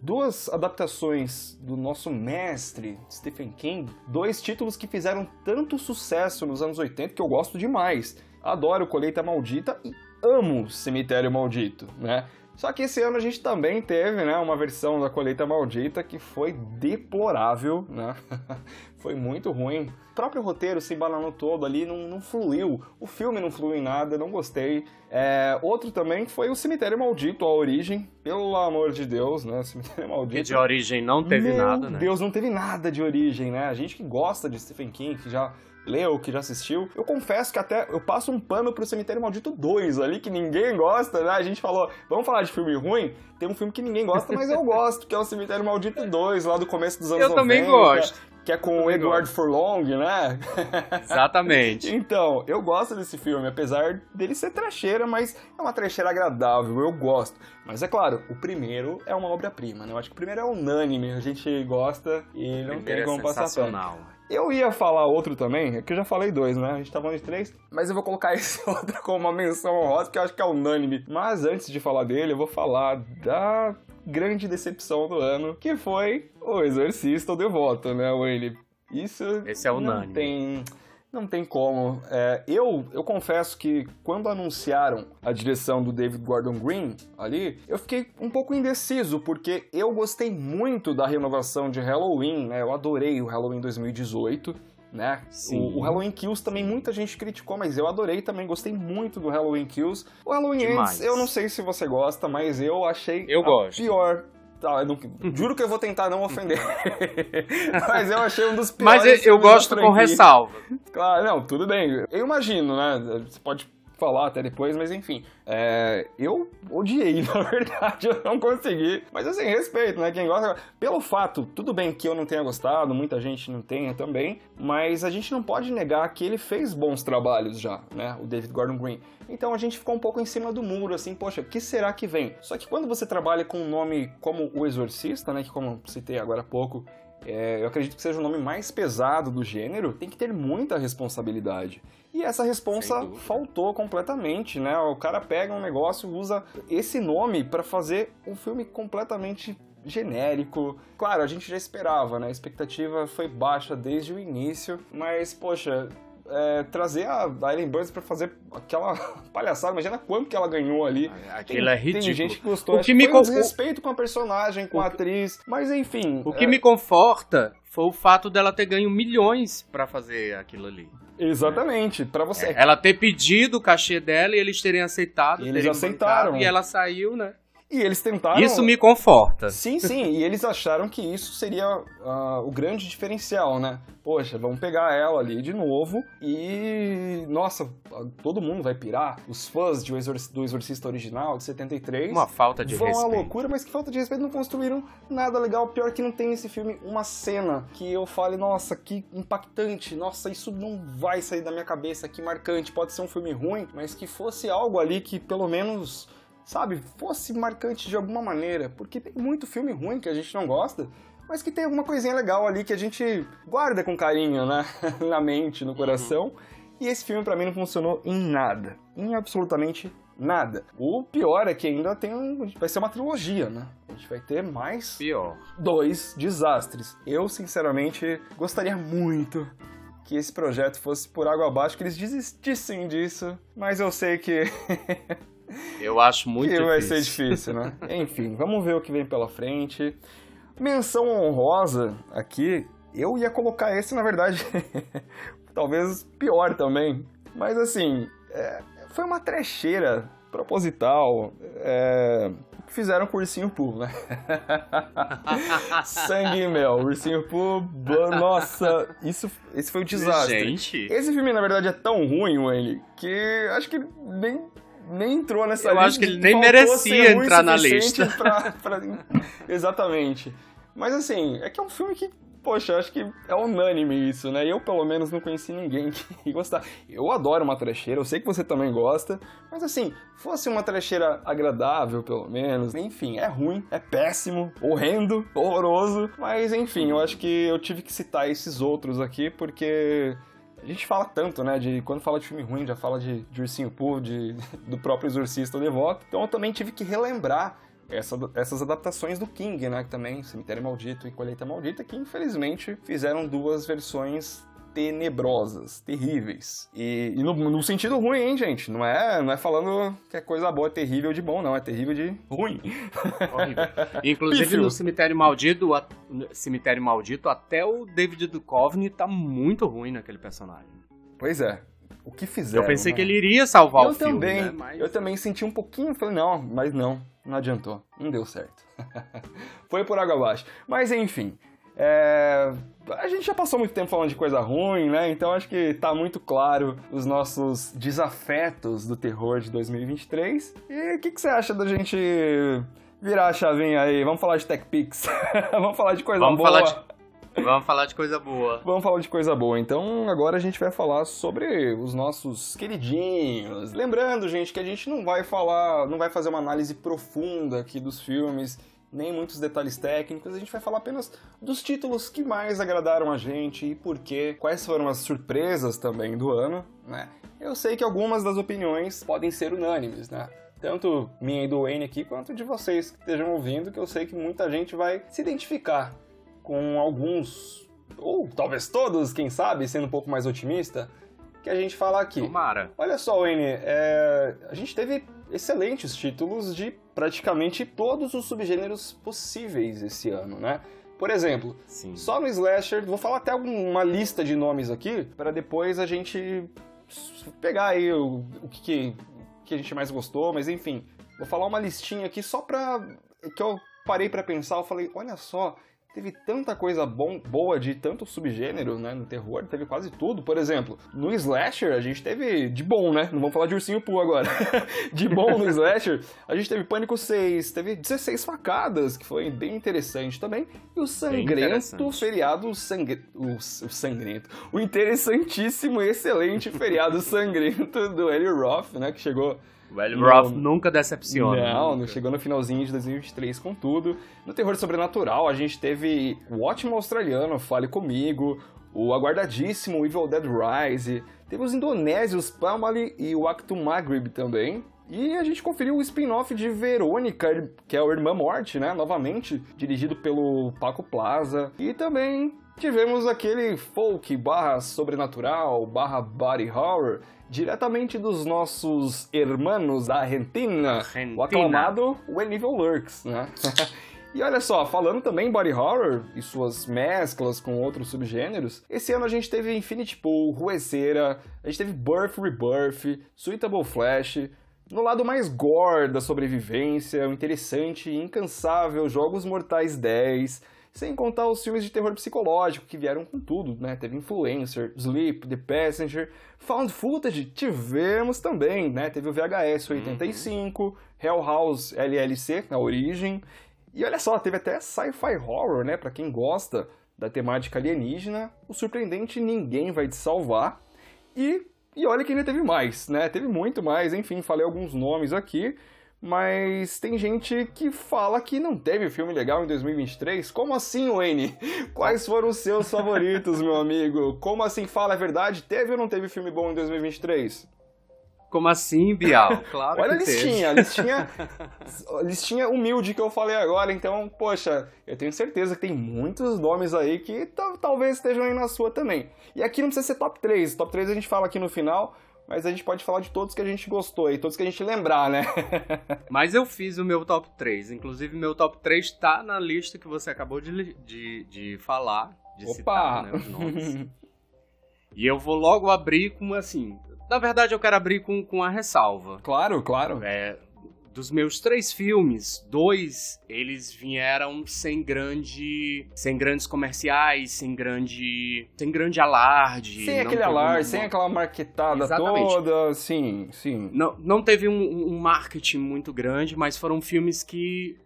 Duas adaptações do nosso mestre Stephen King, dois títulos que fizeram tanto sucesso nos anos 80 que eu gosto demais. Adoro Colheita Maldita e amo Cemitério Maldito, né? Só que esse ano a gente também teve, né, uma versão da Colheita Maldita que foi deplorável, né? foi muito ruim. O próprio roteiro se embananou todo ali, não, não fluiu. O filme não fluiu em nada, não gostei. É, outro também foi o Cemitério Maldito, a origem. Pelo amor de Deus, né? Cemitério Maldito. de origem não teve Meu nada, né? Deus, não teve nada de origem, né? A gente que gosta de Stephen King, que já leu, que já assistiu. Eu confesso que até eu passo um pano pro Cemitério Maldito 2 ali, que ninguém gosta, né? A gente falou, vamos falar de filme ruim? Tem um filme que ninguém gosta, mas eu gosto, que é o Cemitério Maldito 2, lá do começo dos anos Eu 90. também gosto. Que é com o Edward Furlong, né? Exatamente. Então, eu gosto desse filme, apesar dele ser trecheira, mas é uma trecheira agradável, eu gosto. Mas é claro, o primeiro é uma obra-prima, né? Eu acho que o primeiro é unânime, a gente gosta e não tem é como passar pano. Eu ia falar outro também, é que eu já falei dois, né? A gente tá falando de três, mas eu vou colocar esse outro como uma menção honrosa, porque eu acho que é unânime. Mas antes de falar dele, eu vou falar da grande decepção do ano, que foi o Exorcista, o Devoto, né, Wayne? Isso Esse é não unânime. tem... Não tem como. É, eu, eu confesso que quando anunciaram a direção do David Gordon Green ali, eu fiquei um pouco indeciso, porque eu gostei muito da renovação de Halloween, né? Eu adorei o Halloween 2018, né? Sim. O, o Halloween Kills também muita gente criticou, mas eu adorei também, gostei muito do Halloween Kills. O Halloween Demais. Ends, eu não sei se você gosta, mas eu achei Eu a gosto. pior. Tá, não- juro que eu vou tentar não ofender. mas eu achei um dos piores. Mas eu, eu gosto com ressalva. Claro, não, tudo bem. Eu imagino, né? Você pode falar até depois, mas enfim. É, eu odiei, na verdade, eu não consegui. Mas assim, respeito, né? Quem gosta. Pelo fato, tudo bem que eu não tenha gostado, muita gente não tenha também, mas a gente não pode negar que ele fez bons trabalhos já, né? O David Gordon Green. Então a gente ficou um pouco em cima do muro, assim, poxa, que será que vem? Só que quando você trabalha com um nome como O Exorcista, né? Que como citei agora há pouco, é, eu acredito que seja o nome mais pesado do gênero, tem que ter muita responsabilidade. E essa responsa faltou completamente, né? O cara pega um negócio, usa esse nome pra fazer um filme completamente genérico. Claro, a gente já esperava, né? A expectativa foi baixa desde o início, mas, poxa, é, trazer a Ellen Burns pra fazer aquela palhaçada, imagina quanto que ela ganhou ali. Aquilo é Tem ridículo. gente que gostou. O que me con- desrespeito com a personagem, com O a que- atriz, mas enfim. O que é, me conforta foi o fato dela ter ganho milhões pra fazer aquilo ali. Exatamente, pra você. Ela ter pedido o cachê dela e eles terem aceitado. E eles aceitaram. E ela saiu, né? E eles tentaram. Isso me conforta. Sim, sim, e eles acharam que isso seria ah, o grande diferencial, né? Poxa, vamos pegar ela ali de novo e. Nossa, todo mundo vai pirar. Os fãs de O Exor- do Exorcista original, de 73. Uma falta de vão à respeito. loucura, mas que falta de respeito, não construíram nada legal. Pior que não tem nesse filme uma cena que eu fale, nossa, que impactante, nossa, isso não vai sair da minha cabeça, que marcante. Pode ser um filme ruim, mas que fosse algo ali que pelo menos, sabe, fosse marcante de alguma maneira. Porque tem muito filme ruim que a gente não gosta. Mas que tem alguma coisinha legal ali que a gente guarda com carinho, né? Na mente, no coração. E esse filme pra mim não funcionou em nada. Em absolutamente nada. O pior é que ainda tem um, vai ser uma trilogia, né? A gente vai ter mais Pior. dois desastres. Eu, sinceramente, gostaria muito que esse projeto fosse por água abaixo, que eles desistissem disso, mas eu sei que, Eu acho muito que vai ser difícil, né? Enfim, vamos ver o que vem pela frente. Menção honrosa aqui, eu ia colocar esse, na verdade, talvez pior também. Mas assim, é, foi uma trecheira proposital. É, que fizeram com o Ursinho Poo, né? Sangue e mel, Ursinho Poo, nossa, isso, esse foi o desastre. Gente, Esse filme, na verdade, é tão ruim, Wayne, que acho que nem, nem entrou nessa Eu lista. acho que ele nem merecia entrar na lista. pra- pra- Exatamente. Mas assim, é que é um filme que, poxa, acho que é unânime isso, né? Eu, pelo menos, não conheci ninguém que gostar. Eu adoro uma trecheira, eu sei que você também gosta, mas assim, fosse uma trecheira agradável, pelo menos. Enfim, é ruim, é péssimo, horrendo, horroroso, mas enfim, eu acho que eu tive que citar esses outros aqui porque a gente fala tanto, né? De quando fala de filme ruim, já fala de, de Ursinho Poo, de, do próprio Exorcista Devoto. Então eu também tive que relembrar essa- essas adaptações do King, né? Que também, Cemitério Maldito e Colheita Maldita, que infelizmente fizeram duas versões tenebrosas, terríveis. E, e no, no sentido ruim, hein, gente? Não é, não é falando que é coisa boa, é terrível de bom, não. É terrível de ruim. horrível. Inclusive Pífio. no Cemitério Maldito, a- Cemitério Maldito, até o David Duchovny tá muito ruim naquele personagem. Pois é. O que fizeram? Eu pensei né? que ele iria salvar eu o filme, também, né? Mas... eu também senti um pouquinho, falei, não, mas não, não adiantou, não deu certo. Foi por água abaixo. Mas enfim, é, a gente já passou muito tempo falando de coisa ruim, né? Então acho que tá muito claro os nossos desafetos do terror de 2023. E o que, que você acha da gente virar a chavinha aí? Vamos falar de Tech Pix, vamos falar de coisa Vamos boa. falar de... Vamos falar de coisa boa. Vamos falar de coisa boa. Então, agora a gente vai falar sobre os nossos queridinhos. Lembrando, gente, que a gente não vai falar, não vai fazer uma análise profunda aqui dos filmes, nem muitos detalhes técnicos. A gente vai falar apenas dos títulos que mais agradaram a gente e por quê, quais foram as surpresas também do ano, né? Eu sei que algumas das opiniões podem ser unânimes, né? Tanto minha e do Wayne aqui, quanto de vocês que estejam ouvindo, que eu sei que muita gente vai se identificar com alguns, ou talvez todos, quem sabe, sendo um pouco mais otimista, que a gente fala aqui. Tomara. Olha só, Wayne, é, a gente teve excelentes títulos de praticamente todos os subgêneros possíveis esse ano, né? Por exemplo, Sim. só no Slasher, vou falar até uma lista de nomes aqui, para depois a gente pegar aí o, o que, que, que a gente mais gostou, mas enfim, vou falar uma listinha aqui só pra. que eu parei pra pensar, eu falei, olha só, teve tanta coisa bom, boa de tanto subgênero, né, no terror, teve quase tudo. Por exemplo, no Slasher a gente teve de bom, né? Não vamos falar de Ursinho Poo agora. de bom no Slasher, a gente teve Pânico 6, teve 16 facadas, que foi bem interessante também. E o sangrento feriado sangre... o, o sangrento, o interessantíssimo e excelente feriado sangrento do Eli Roth, né, que chegou O Eli Não. Roth nunca decepciona. não, não nunca. chegou no finalzinho de 2023 com tudo. No terror sobrenatural, a gente teve o ótimo australiano, Fale Comigo, o aguardadíssimo Evil Dead Rise, teve os indonésios Pamali e o Acto Maghrib também. E a gente conferiu o spin-off de Verônica, que é o Irmã Morte, né? Novamente, dirigido pelo Paco Plaza. E também tivemos aquele folk barra sobrenatural, barra body horror, diretamente dos nossos hermanos da Argentina, o Argentina. aclamado When Evil Lurks, né? E olha só, falando também body horror e suas mesclas com outros subgêneros, esse ano a gente teve Infinity Pool, Ruezeira, a gente teve Birth Rebirth, Suitable Flash, no lado mais gore da sobrevivência, o interessante e incansável Jogos Mortais 10, sem contar os filmes de terror psicológico que vieram com tudo, né? Teve Influencer, Sleep, The Passenger, Found Footage, tivemos também, né? Teve o VHS 85, Hell House LLC, na origem, e olha só, teve até sci-fi horror, né? Pra quem gosta da temática alienígena, o surpreendente Ninguém Vai Te Salvar, e, e olha que ainda teve mais, né? Teve muito mais, enfim, falei alguns nomes aqui, mas tem gente que fala que não teve filme legal em 2023. Como assim, Wayne? Quais foram os seus favoritos, meu amigo? Como assim fala a verdade? Teve ou não teve filme bom em 2023? Como assim, Bial? Claro Olha que a listinha, a listinha, a listinha humilde que eu falei agora. Então, poxa, eu tenho certeza que tem muitos nomes aí que talvez estejam aí na sua também. E aqui não precisa ser top 3. Top 3 a gente fala aqui no final, mas a gente pode falar de todos que a gente gostou e todos que a gente lembrar, né? mas eu fiz o meu top 3. Inclusive, meu top 3 tá na lista que você acabou de, de, de falar, de Opa! citar, né, os nomes. e eu vou logo abrir com, assim, na verdade, eu quero abrir com, com a ressalva. Claro, claro. É, dos meus três filmes, dois eles vieram sem grande, sem grandes comerciais, sem grande, sem grande alarde. Sem aquele alarde, sem aquela marketada Exatamente. toda, sim, sim. Não, não teve um, um marketing muito grande, mas foram filmes que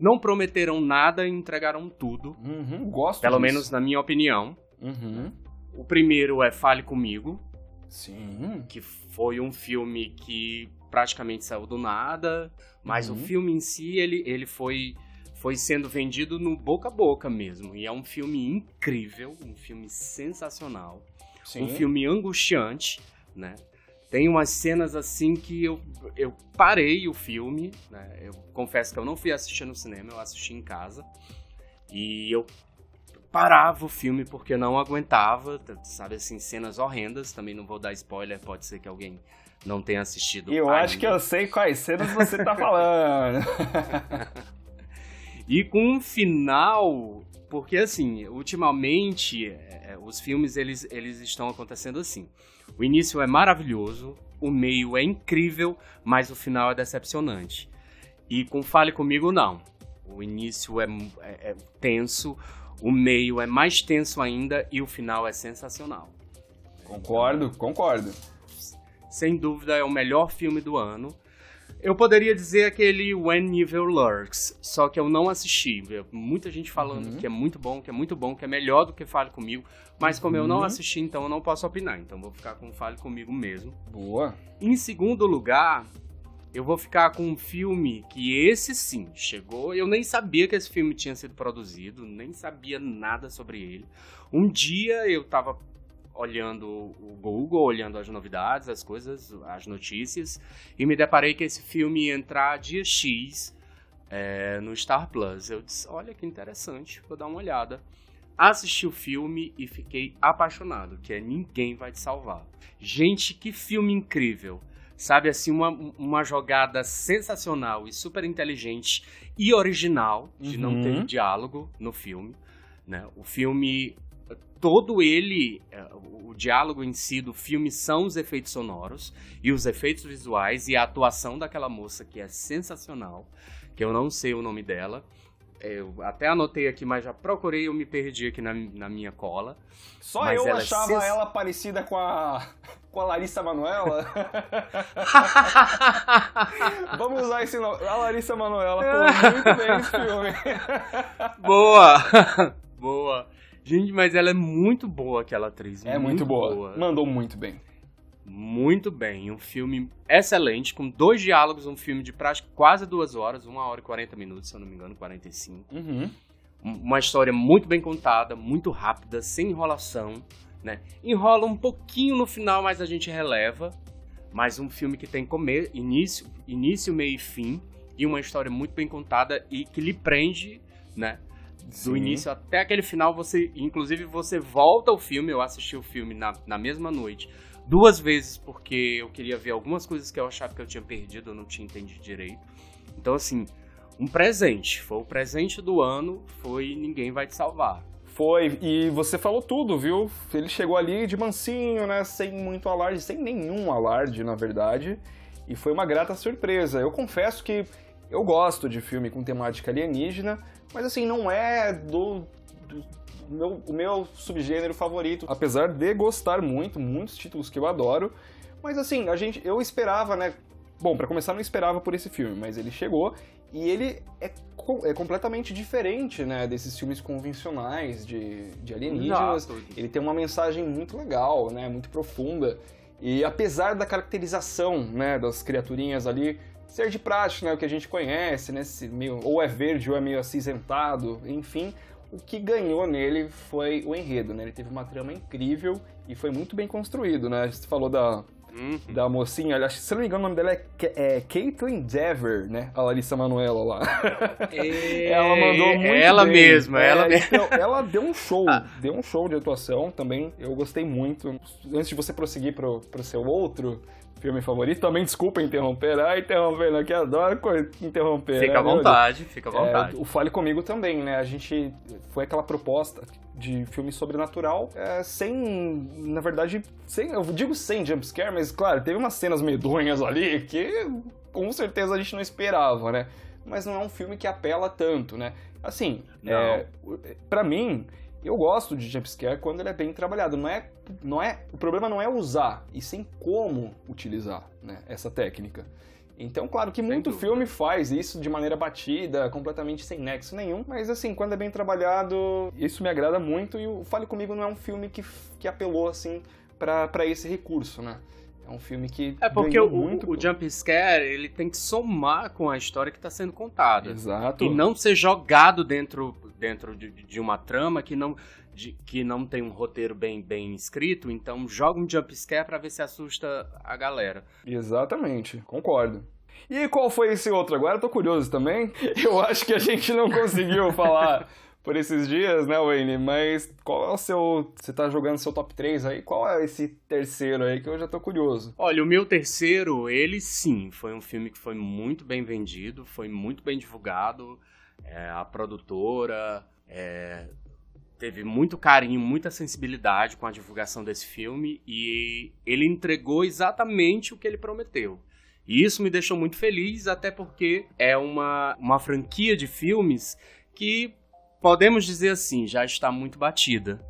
não prometeram nada e entregaram tudo. Uhum, gosto. Pelo disso. menos na minha opinião. Uhum. O primeiro é Fale Comigo. Sim. Que foi um filme que praticamente saiu do nada, mas uhum. o filme em si, ele, ele foi, foi sendo vendido no boca a boca mesmo. E é um filme incrível, um filme sensacional. Sim. Um filme angustiante, né? Tem umas cenas assim que eu, eu parei o filme, né? Eu confesso que eu não fui assistir no cinema, eu assisti em casa. E eu parava o filme porque não aguentava, sabe assim, cenas horrendas, também não vou dar spoiler, pode ser que alguém não tenha assistido. Eu ainda. acho que eu sei quais cenas você tá falando. e com um final, porque assim, ultimamente é, os filmes eles, eles estão acontecendo assim. O início é maravilhoso, o meio é incrível, mas o final é decepcionante. E com Fale Comigo, não. O início é, é, é tenso, o meio é mais tenso ainda e o final é sensacional. Concordo, concordo. Sem dúvida é o melhor filme do ano. Eu poderia dizer aquele When Evil Lurks, só que eu não assisti. Muita gente falando uhum. que é muito bom, que é muito bom, que é melhor do que Fale Comigo. Mas como uhum. eu não uhum. assisti, então eu não posso opinar. Então vou ficar com Fale Comigo mesmo. Boa. Em segundo lugar, eu vou ficar com um filme que esse sim chegou. Eu nem sabia que esse filme tinha sido produzido, nem sabia nada sobre ele. Um dia eu tava olhando o Google, olhando as novidades, as coisas, as notícias, e me deparei que esse filme ia entrar dia X é, no Star Plus. Eu disse: olha que interessante, vou dar uma olhada. Assisti o filme e fiquei apaixonado, que é Ninguém Vai Te Salvar. Gente, que filme incrível! sabe assim, uma, uma jogada sensacional e super inteligente e original de uhum. não ter uhum. diálogo no filme, né? O filme todo ele, é, o diálogo em si do filme são os efeitos sonoros e os efeitos visuais e a atuação daquela moça que é sensacional, que eu não sei o nome dela. Eu até anotei aqui, mas já procurei, eu me perdi aqui na, na minha cola. Só eu ela é achava sens... ela parecida com a com a Larissa Manoela. Vamos usar esse nome. A Larissa Manoela muito bem esse filme. Boa! Boa. Gente, mas ela é muito boa, aquela atriz. É muito, muito boa. boa. Mandou muito bem. Muito bem. Um filme excelente, com dois diálogos, um filme de prática quase duas horas, uma hora e 40 minutos, se eu não me engano, 45. Uhum. Uma história muito bem contada, muito rápida, sem enrolação né? Enrola um pouquinho no final, mas a gente releva. Mas um filme que tem come início, início, meio e fim. E uma história muito bem contada e que lhe prende, né? Sim. Do início até aquele final, você. Inclusive, você volta ao filme. Eu assisti o filme na, na mesma noite. Duas vezes, porque eu queria ver algumas coisas que eu achava que eu tinha perdido, eu não tinha entendido direito. Então, assim, um presente. Foi o presente do ano, foi Ninguém Vai Te Salvar. Foi, e você falou tudo, viu? Ele chegou ali de mansinho, né? Sem muito alarde, sem nenhum alarde, na verdade. E foi uma grata surpresa. Eu confesso que eu gosto de filme com temática alienígena, mas assim, não é do, do meu, o meu subgênero favorito. Apesar de gostar muito, muitos títulos que eu adoro. Mas assim, a gente, eu esperava, né? Bom, para começar, não esperava por esse filme, mas ele chegou e ele é, é completamente diferente, né, desses filmes convencionais de, de alienígenas. Exato. Ele tem uma mensagem muito legal, né, muito profunda. E apesar da caracterização, né, das criaturinhas ali ser de prática, né, o que a gente conhece, né, meio, ou é verde ou é meio acinzentado, enfim, o que ganhou nele foi o enredo, né? Ele teve uma trama incrível e foi muito bem construído, né? Você falou da Uhum. Da mocinha, acho, se não me engano, o nome dela é, é Caitlyn Dever, né? A Larissa Manoela lá. É, ela mandou muito Ela bem. mesma, é, ela então, ela deu um show, ah. deu um show de atuação também. Eu gostei muito. Antes de você prosseguir pro, pro seu outro, filme favorito. Também desculpa interromper. Ah, interrompendo aqui, adoro interromper. Fica né, à vontade, fica à vontade. É, o Fale Comigo também, né? A gente. Foi aquela proposta de filme sobrenatural, é, sem, na verdade, sem, eu digo sem jumpscare, mas claro, teve umas cenas medonhas ali que com certeza a gente não esperava, né? Mas não é um filme que apela tanto, né? Assim, é, para mim, eu gosto de jumpscare quando ele é bem trabalhado. Não é, não é, o problema não é usar, e sim como utilizar né, essa técnica. Então, claro que muito filme faz isso de maneira batida, completamente sem nexo nenhum, mas assim, quando é bem trabalhado, isso me agrada muito e o Fale Comigo não é um filme que, que apelou assim para esse recurso, né? É um filme que. É porque o, muito... o jump scare ele tem que somar com a história que está sendo contada. Exato. E não ser jogado dentro, dentro de, de uma trama que não, de, que não tem um roteiro bem, bem escrito. Então joga um jump scare para ver se assusta a galera. Exatamente, concordo. E qual foi esse outro? Agora eu tô curioso também. Eu acho que a gente não conseguiu falar por esses dias, né, Wayne? Mas qual é o seu. Você tá jogando seu top 3 aí? Qual é esse terceiro aí que eu já tô curioso? Olha, o meu terceiro, ele sim, foi um filme que foi muito bem vendido, foi muito bem divulgado. É, a produtora é, teve muito carinho, muita sensibilidade com a divulgação desse filme e ele entregou exatamente o que ele prometeu. E isso me deixou muito feliz, até porque é uma, uma franquia de filmes que podemos dizer assim, já está muito batida,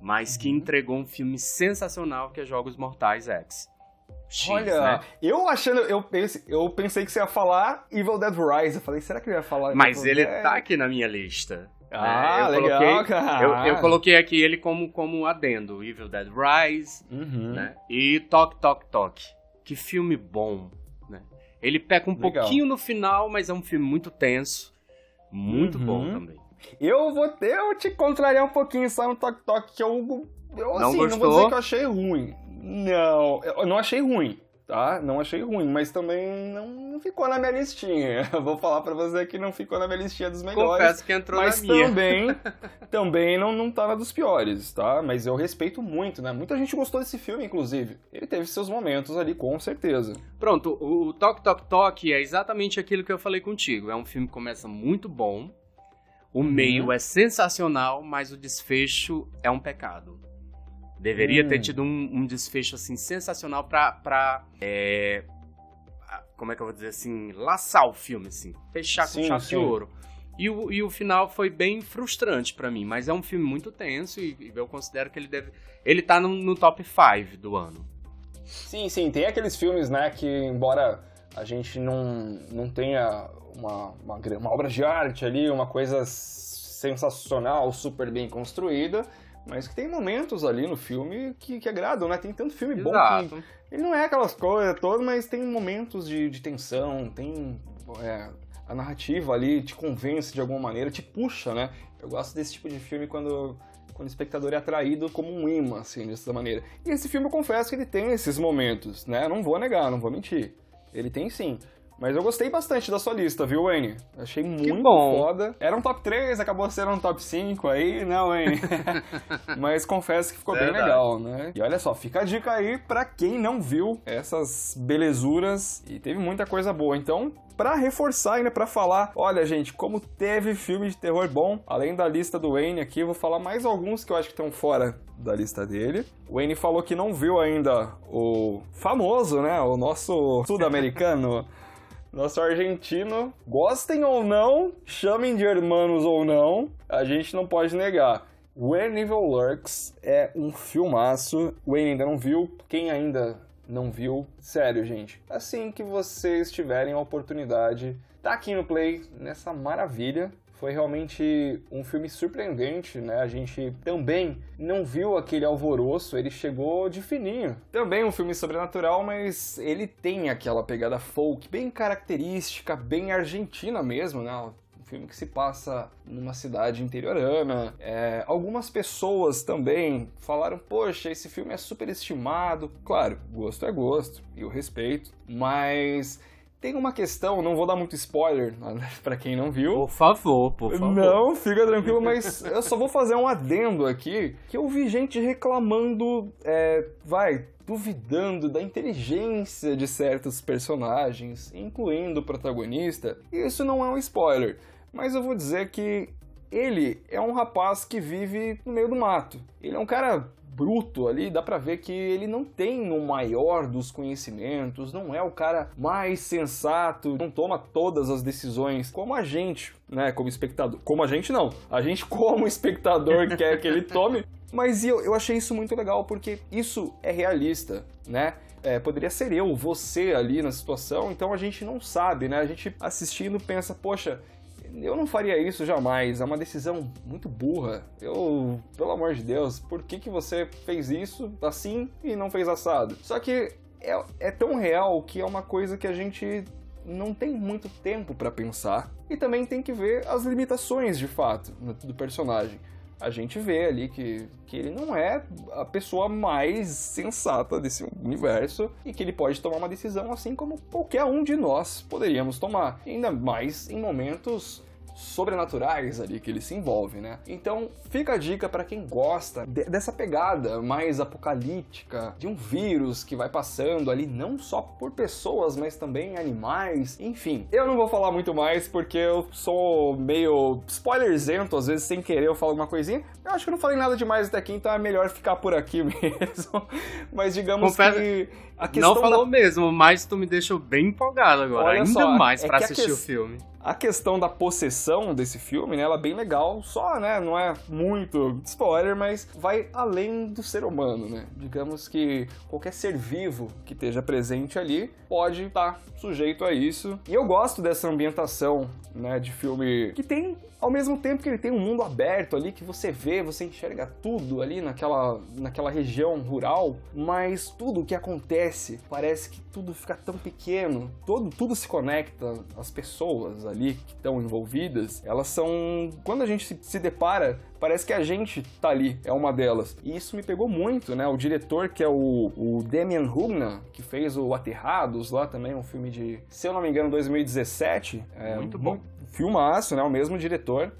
mas que uhum. entregou um filme sensacional que é Jogos Mortais X. X, Olha, né? eu achando, eu pensei, eu pensei que você ia falar Evil Dead Rise. Eu falei, será que ele ia falar? Mas ele Dead? tá aqui na minha lista. Ah, né? legal, coloquei, cara. Eu, eu, coloquei aqui ele como, como adendo. Evil Dead Rise, uhum. né? E Toque, Toque, Toque. Que filme bom, né? Ele peca um legal. pouquinho no final, mas é um filme muito tenso. Muito uhum. bom também. Eu vou ter, eu te contrariar um pouquinho só no Tok Tok, que eu, eu não assim, gostou? não vou dizer que eu achei ruim. Não, eu não achei ruim, tá? Não achei ruim, mas também não ficou na minha listinha. Eu vou falar pra você que não ficou na minha listinha dos melhores. Confesso que entrou mas na minha. também, também não, não tá na dos piores, tá? Mas eu respeito muito, né? Muita gente gostou desse filme, inclusive. Ele teve seus momentos ali, com certeza. Pronto, o Tok Tok Tok é exatamente aquilo que eu falei contigo. É um filme que começa muito bom, o meio uhum. é sensacional, mas o desfecho é um pecado. Deveria ter hum. tido um, um, desfecho assim sensacional pra, pra é, como é que eu vou dizer assim, laçar o filme assim, fechar com chave de ouro. E o, e o final foi bem frustrante para mim, mas é um filme muito tenso e, e, eu considero que ele deve ele tá no, no top 5 do ano. Sim, sim, tem aqueles filmes, né, que embora a gente não, não tenha uma, uma, uma obra de arte ali, uma coisa sensacional, super bem construída, mas que tem momentos ali no filme que, que agradam, né? Tem tanto filme Exato. bom que ele não é aquelas coisas todas, mas tem momentos de, de tensão, tem é, a narrativa ali te convence de alguma maneira, te puxa, né? Eu gosto desse tipo de filme quando quando o espectador é atraído como um imã, assim, dessa maneira. E esse filme eu confesso que ele tem esses momentos, né? Não vou negar, não vou mentir. Ele tem sim. Mas eu gostei bastante da sua lista, viu, Wayne? Achei muito foda. Era um top 3, acabou sendo um top 5 aí, né, Wayne? Mas confesso que ficou bem legal, né? E olha só, fica a dica aí pra quem não viu essas belezuras e teve muita coisa boa. Então, para reforçar ainda para falar, olha gente, como teve filme de terror bom, além da lista do Wayne aqui, eu vou falar mais alguns que eu acho que estão fora da lista dele. O Wayne falou que não viu ainda o famoso, né, o nosso sul-americano nosso argentino, gostem ou não, chamem de hermanos ou não, a gente não pode negar. When Evil Lurks é um filmaço. Wayne ainda não viu. Quem ainda não viu, sério, gente. Assim que vocês tiverem a oportunidade, tá aqui no Play, nessa maravilha foi realmente um filme surpreendente, né? A gente também não viu aquele alvoroço, ele chegou de fininho. Também um filme sobrenatural, mas ele tem aquela pegada folk bem característica, bem argentina mesmo, né? filme que se passa numa cidade interiorana. É, algumas pessoas também falaram: poxa, esse filme é super estimado. Claro, gosto é gosto, e eu respeito, mas tem uma questão, não vou dar muito spoiler para quem não viu. Por favor, por favor. Não, fica tranquilo, mas eu só vou fazer um adendo aqui, que eu vi gente reclamando, é, vai, duvidando da inteligência de certos personagens, incluindo o protagonista. E isso não é um spoiler, mas eu vou dizer que ele é um rapaz que vive no meio do mato. Ele é um cara bruto ali, dá pra ver que ele não tem o maior dos conhecimentos, não é o cara mais sensato, não toma todas as decisões como a gente, né, como espectador. Como a gente não, a gente como espectador quer que ele tome. Mas eu, eu achei isso muito legal porque isso é realista, né? É, poderia ser eu, você ali na situação, então a gente não sabe, né? A gente assistindo pensa, poxa, eu não faria isso jamais, é uma decisão muito burra. Eu, pelo amor de Deus, por que, que você fez isso assim e não fez assado? Só que é, é tão real que é uma coisa que a gente não tem muito tempo para pensar e também tem que ver as limitações de fato do personagem. A gente vê ali que, que ele não é a pessoa mais sensata desse universo e que ele pode tomar uma decisão assim como qualquer um de nós poderíamos tomar. Ainda mais em momentos sobrenaturais ali que ele se envolve, né? Então fica a dica para quem gosta de, dessa pegada mais apocalíptica de um vírus que vai passando ali não só por pessoas, mas também animais, enfim. Eu não vou falar muito mais porque eu sou meio spoilerzento, às vezes sem querer eu falo alguma coisinha. Eu acho que não falei nada demais até aqui, então é melhor ficar por aqui mesmo. mas digamos que a questão não falou da... mesmo, mas tu me deixou bem empolgado agora, Olha ainda só, mais é para assistir que... o filme. A questão da possessão desse filme, né, ela é bem legal, só, né, não é muito spoiler, mas vai além do ser humano, né? Digamos que qualquer ser vivo que esteja presente ali pode estar sujeito a isso. E eu gosto dessa ambientação, né, de filme que tem ao mesmo tempo que ele tem um mundo aberto ali que você vê, você enxerga tudo ali naquela, naquela região rural, mas tudo o que acontece parece que tudo fica tão pequeno, todo, tudo se conecta, as pessoas ali que estão envolvidas, elas são. Quando a gente se, se depara parece que a gente tá ali, é uma delas. E isso me pegou muito, né? O diretor, que é o, o Damian Hugna, que fez o Aterrados lá também, um filme de, se eu não me engano, 2017. É, muito bom. Filmaço, né? O mesmo diretor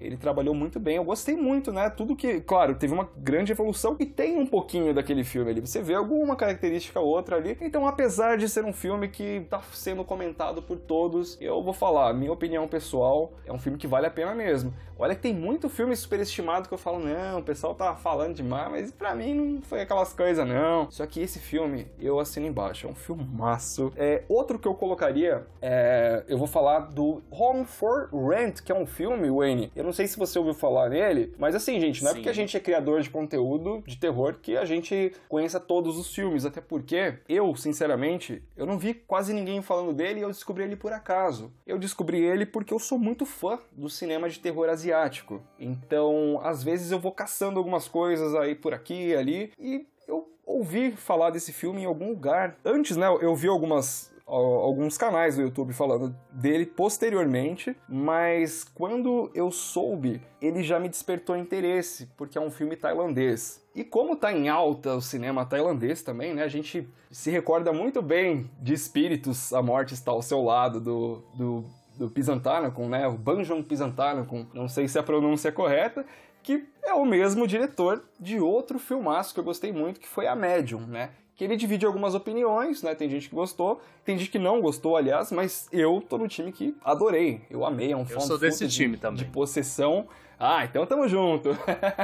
ele trabalhou muito bem. Eu gostei muito, né? Tudo que, claro, teve uma grande evolução e tem um pouquinho daquele filme ali. Você vê alguma característica ou outra ali. Então, apesar de ser um filme que tá sendo comentado por todos, eu vou falar, minha opinião pessoal, é um filme que vale a pena mesmo. Olha que tem muito filme superestimado que eu falo, não, o pessoal tá falando demais, mas pra mim não foi aquelas coisas, não. Só que esse filme, eu assino embaixo, é um filmaço. É, outro que eu colocaria, é, eu vou falar do Home for Rent, que é um filme, Wayne. Eu não sei se você ouviu falar nele, mas assim, gente, não é Sim. porque a gente é criador de conteúdo de terror que a gente conheça todos os filmes, até porque eu, sinceramente, eu não vi quase ninguém falando dele e eu descobri ele por acaso. Eu descobri ele porque eu sou muito fã do cinema de terror asiático. Então, às vezes eu vou caçando algumas coisas aí por aqui e ali e eu ouvi falar desse filme em algum lugar. Antes, né, eu vi algumas alguns canais do YouTube falando dele posteriormente, mas quando eu soube, ele já me despertou interesse, porque é um filme tailandês. E como tá em alta o cinema tailandês também, né? A gente se recorda muito bem de Espíritos, a morte está ao seu lado, do, do, do Pisantanakon, né? O Banjong Pisantanakon, não sei se a pronúncia é correta, que é o mesmo diretor de outro filmaço que eu gostei muito, que foi A Medium, né? Que ele divide algumas opiniões, né? Tem gente que gostou, tem gente que não gostou, aliás, mas eu tô no time que adorei. Eu amei, é um Eu sou desse time de, também. De possessão. Ah, então tamo junto.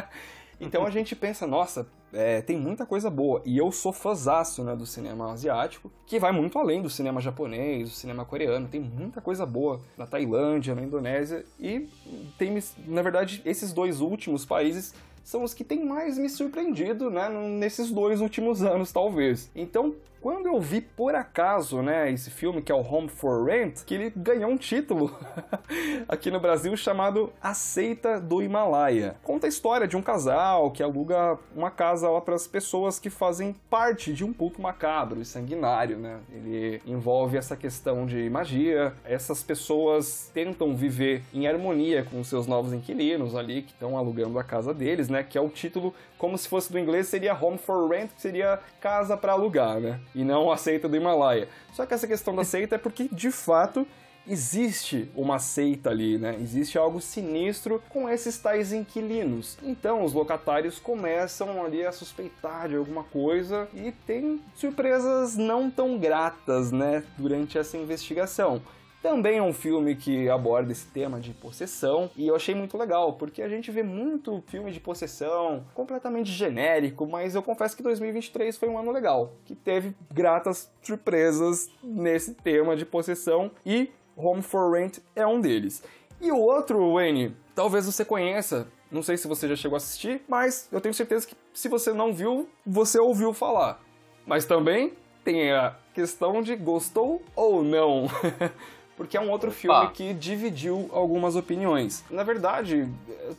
então a gente pensa, nossa, é, tem muita coisa boa. E eu sou fãzaço né, do cinema asiático, que vai muito além do cinema japonês, do cinema coreano. Tem muita coisa boa na Tailândia, na Indonésia. E tem, na verdade, esses dois últimos países são os que têm mais me surpreendido, né, nesses dois últimos anos, talvez. Então, quando eu vi por acaso, né, esse filme que é o Home for Rent, que ele ganhou um título aqui no Brasil chamado A Seita do Himalaia. Conta a história de um casal que aluga uma casa lá para as pessoas que fazem parte de um culto macabro e sanguinário, né? Ele envolve essa questão de magia. Essas pessoas tentam viver em harmonia com seus novos inquilinos ali que estão alugando a casa deles, né? Que é o título como se fosse do inglês seria Home for Rent, que seria casa para alugar, né? E não a seita do Himalaia. Só que essa questão da seita é porque, de fato, existe uma seita ali, né? Existe algo sinistro com esses tais inquilinos. Então os locatários começam ali a suspeitar de alguma coisa e tem surpresas não tão gratas, né, durante essa investigação. Também é um filme que aborda esse tema de possessão e eu achei muito legal, porque a gente vê muito filme de possessão completamente genérico, mas eu confesso que 2023 foi um ano legal, que teve gratas surpresas nesse tema de possessão e Home for Rent é um deles. E o outro, Wayne, talvez você conheça, não sei se você já chegou a assistir, mas eu tenho certeza que se você não viu, você ouviu falar. Mas também tem a questão de gostou ou não. porque é um outro Opa. filme que dividiu algumas opiniões. Na verdade,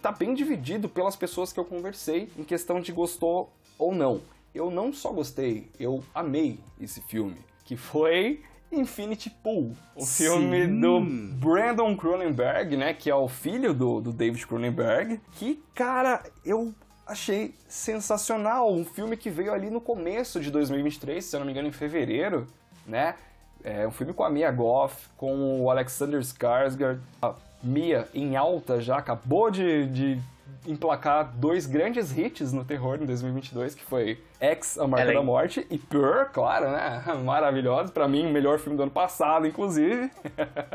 tá bem dividido pelas pessoas que eu conversei em questão de gostou ou não. Eu não só gostei, eu amei esse filme, que foi Infinity Pool, o Sim. filme do Brandon Cronenberg, né, que é o filho do, do David Cronenberg, que, cara, eu achei sensacional, um filme que veio ali no começo de 2023, se eu não me engano, em fevereiro, né, é um filme com a Mia Goff, com o Alexander Skarsgård. A Mia, em alta já, acabou de, de emplacar dois grandes hits no terror em 2022, que foi X, A Marca Ela... da Morte, e Pure, claro, né? Maravilhoso. Para mim, o melhor filme do ano passado, inclusive.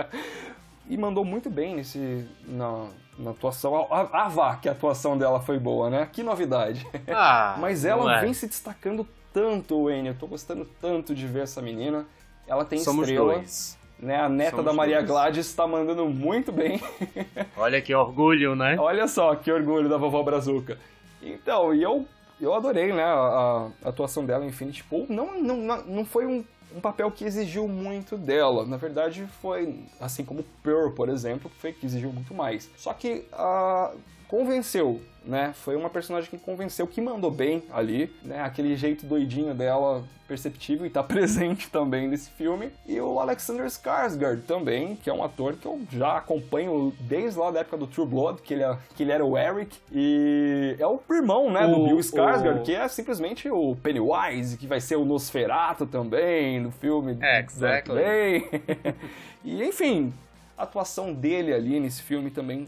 e mandou muito bem nesse, na, na atuação. Ah, vá, que a atuação dela foi boa, né? Que novidade. Ah, Mas ela é. vem se destacando tanto, Wayne. Eu tô gostando tanto de ver essa menina. Ela tem Somos estrela. Dois. Né, a neta Somos da Maria dois. Gladys está mandando muito bem. Olha que orgulho, né? Olha só que orgulho da vovó Brazuca. Então, e eu, eu adorei né, a, a atuação dela em Infinity Pool. Não, não, não foi um, um papel que exigiu muito dela. Na verdade, foi assim como Pearl, por exemplo, que foi que exigiu muito mais. Só que uh, convenceu né? Foi uma personagem que convenceu, que mandou bem ali, né? Aquele jeito doidinho dela perceptível e tá presente também nesse filme. E o Alexander Skarsgård também, que é um ator que eu já acompanho desde lá da época do True Blood, que ele, é, que ele era o Eric. E é o irmão, né, o, do Bill Skarsgård, o... que é simplesmente o Pennywise, que vai ser o Nosferatu também no filme. É, exactly. e enfim, a atuação dele ali nesse filme também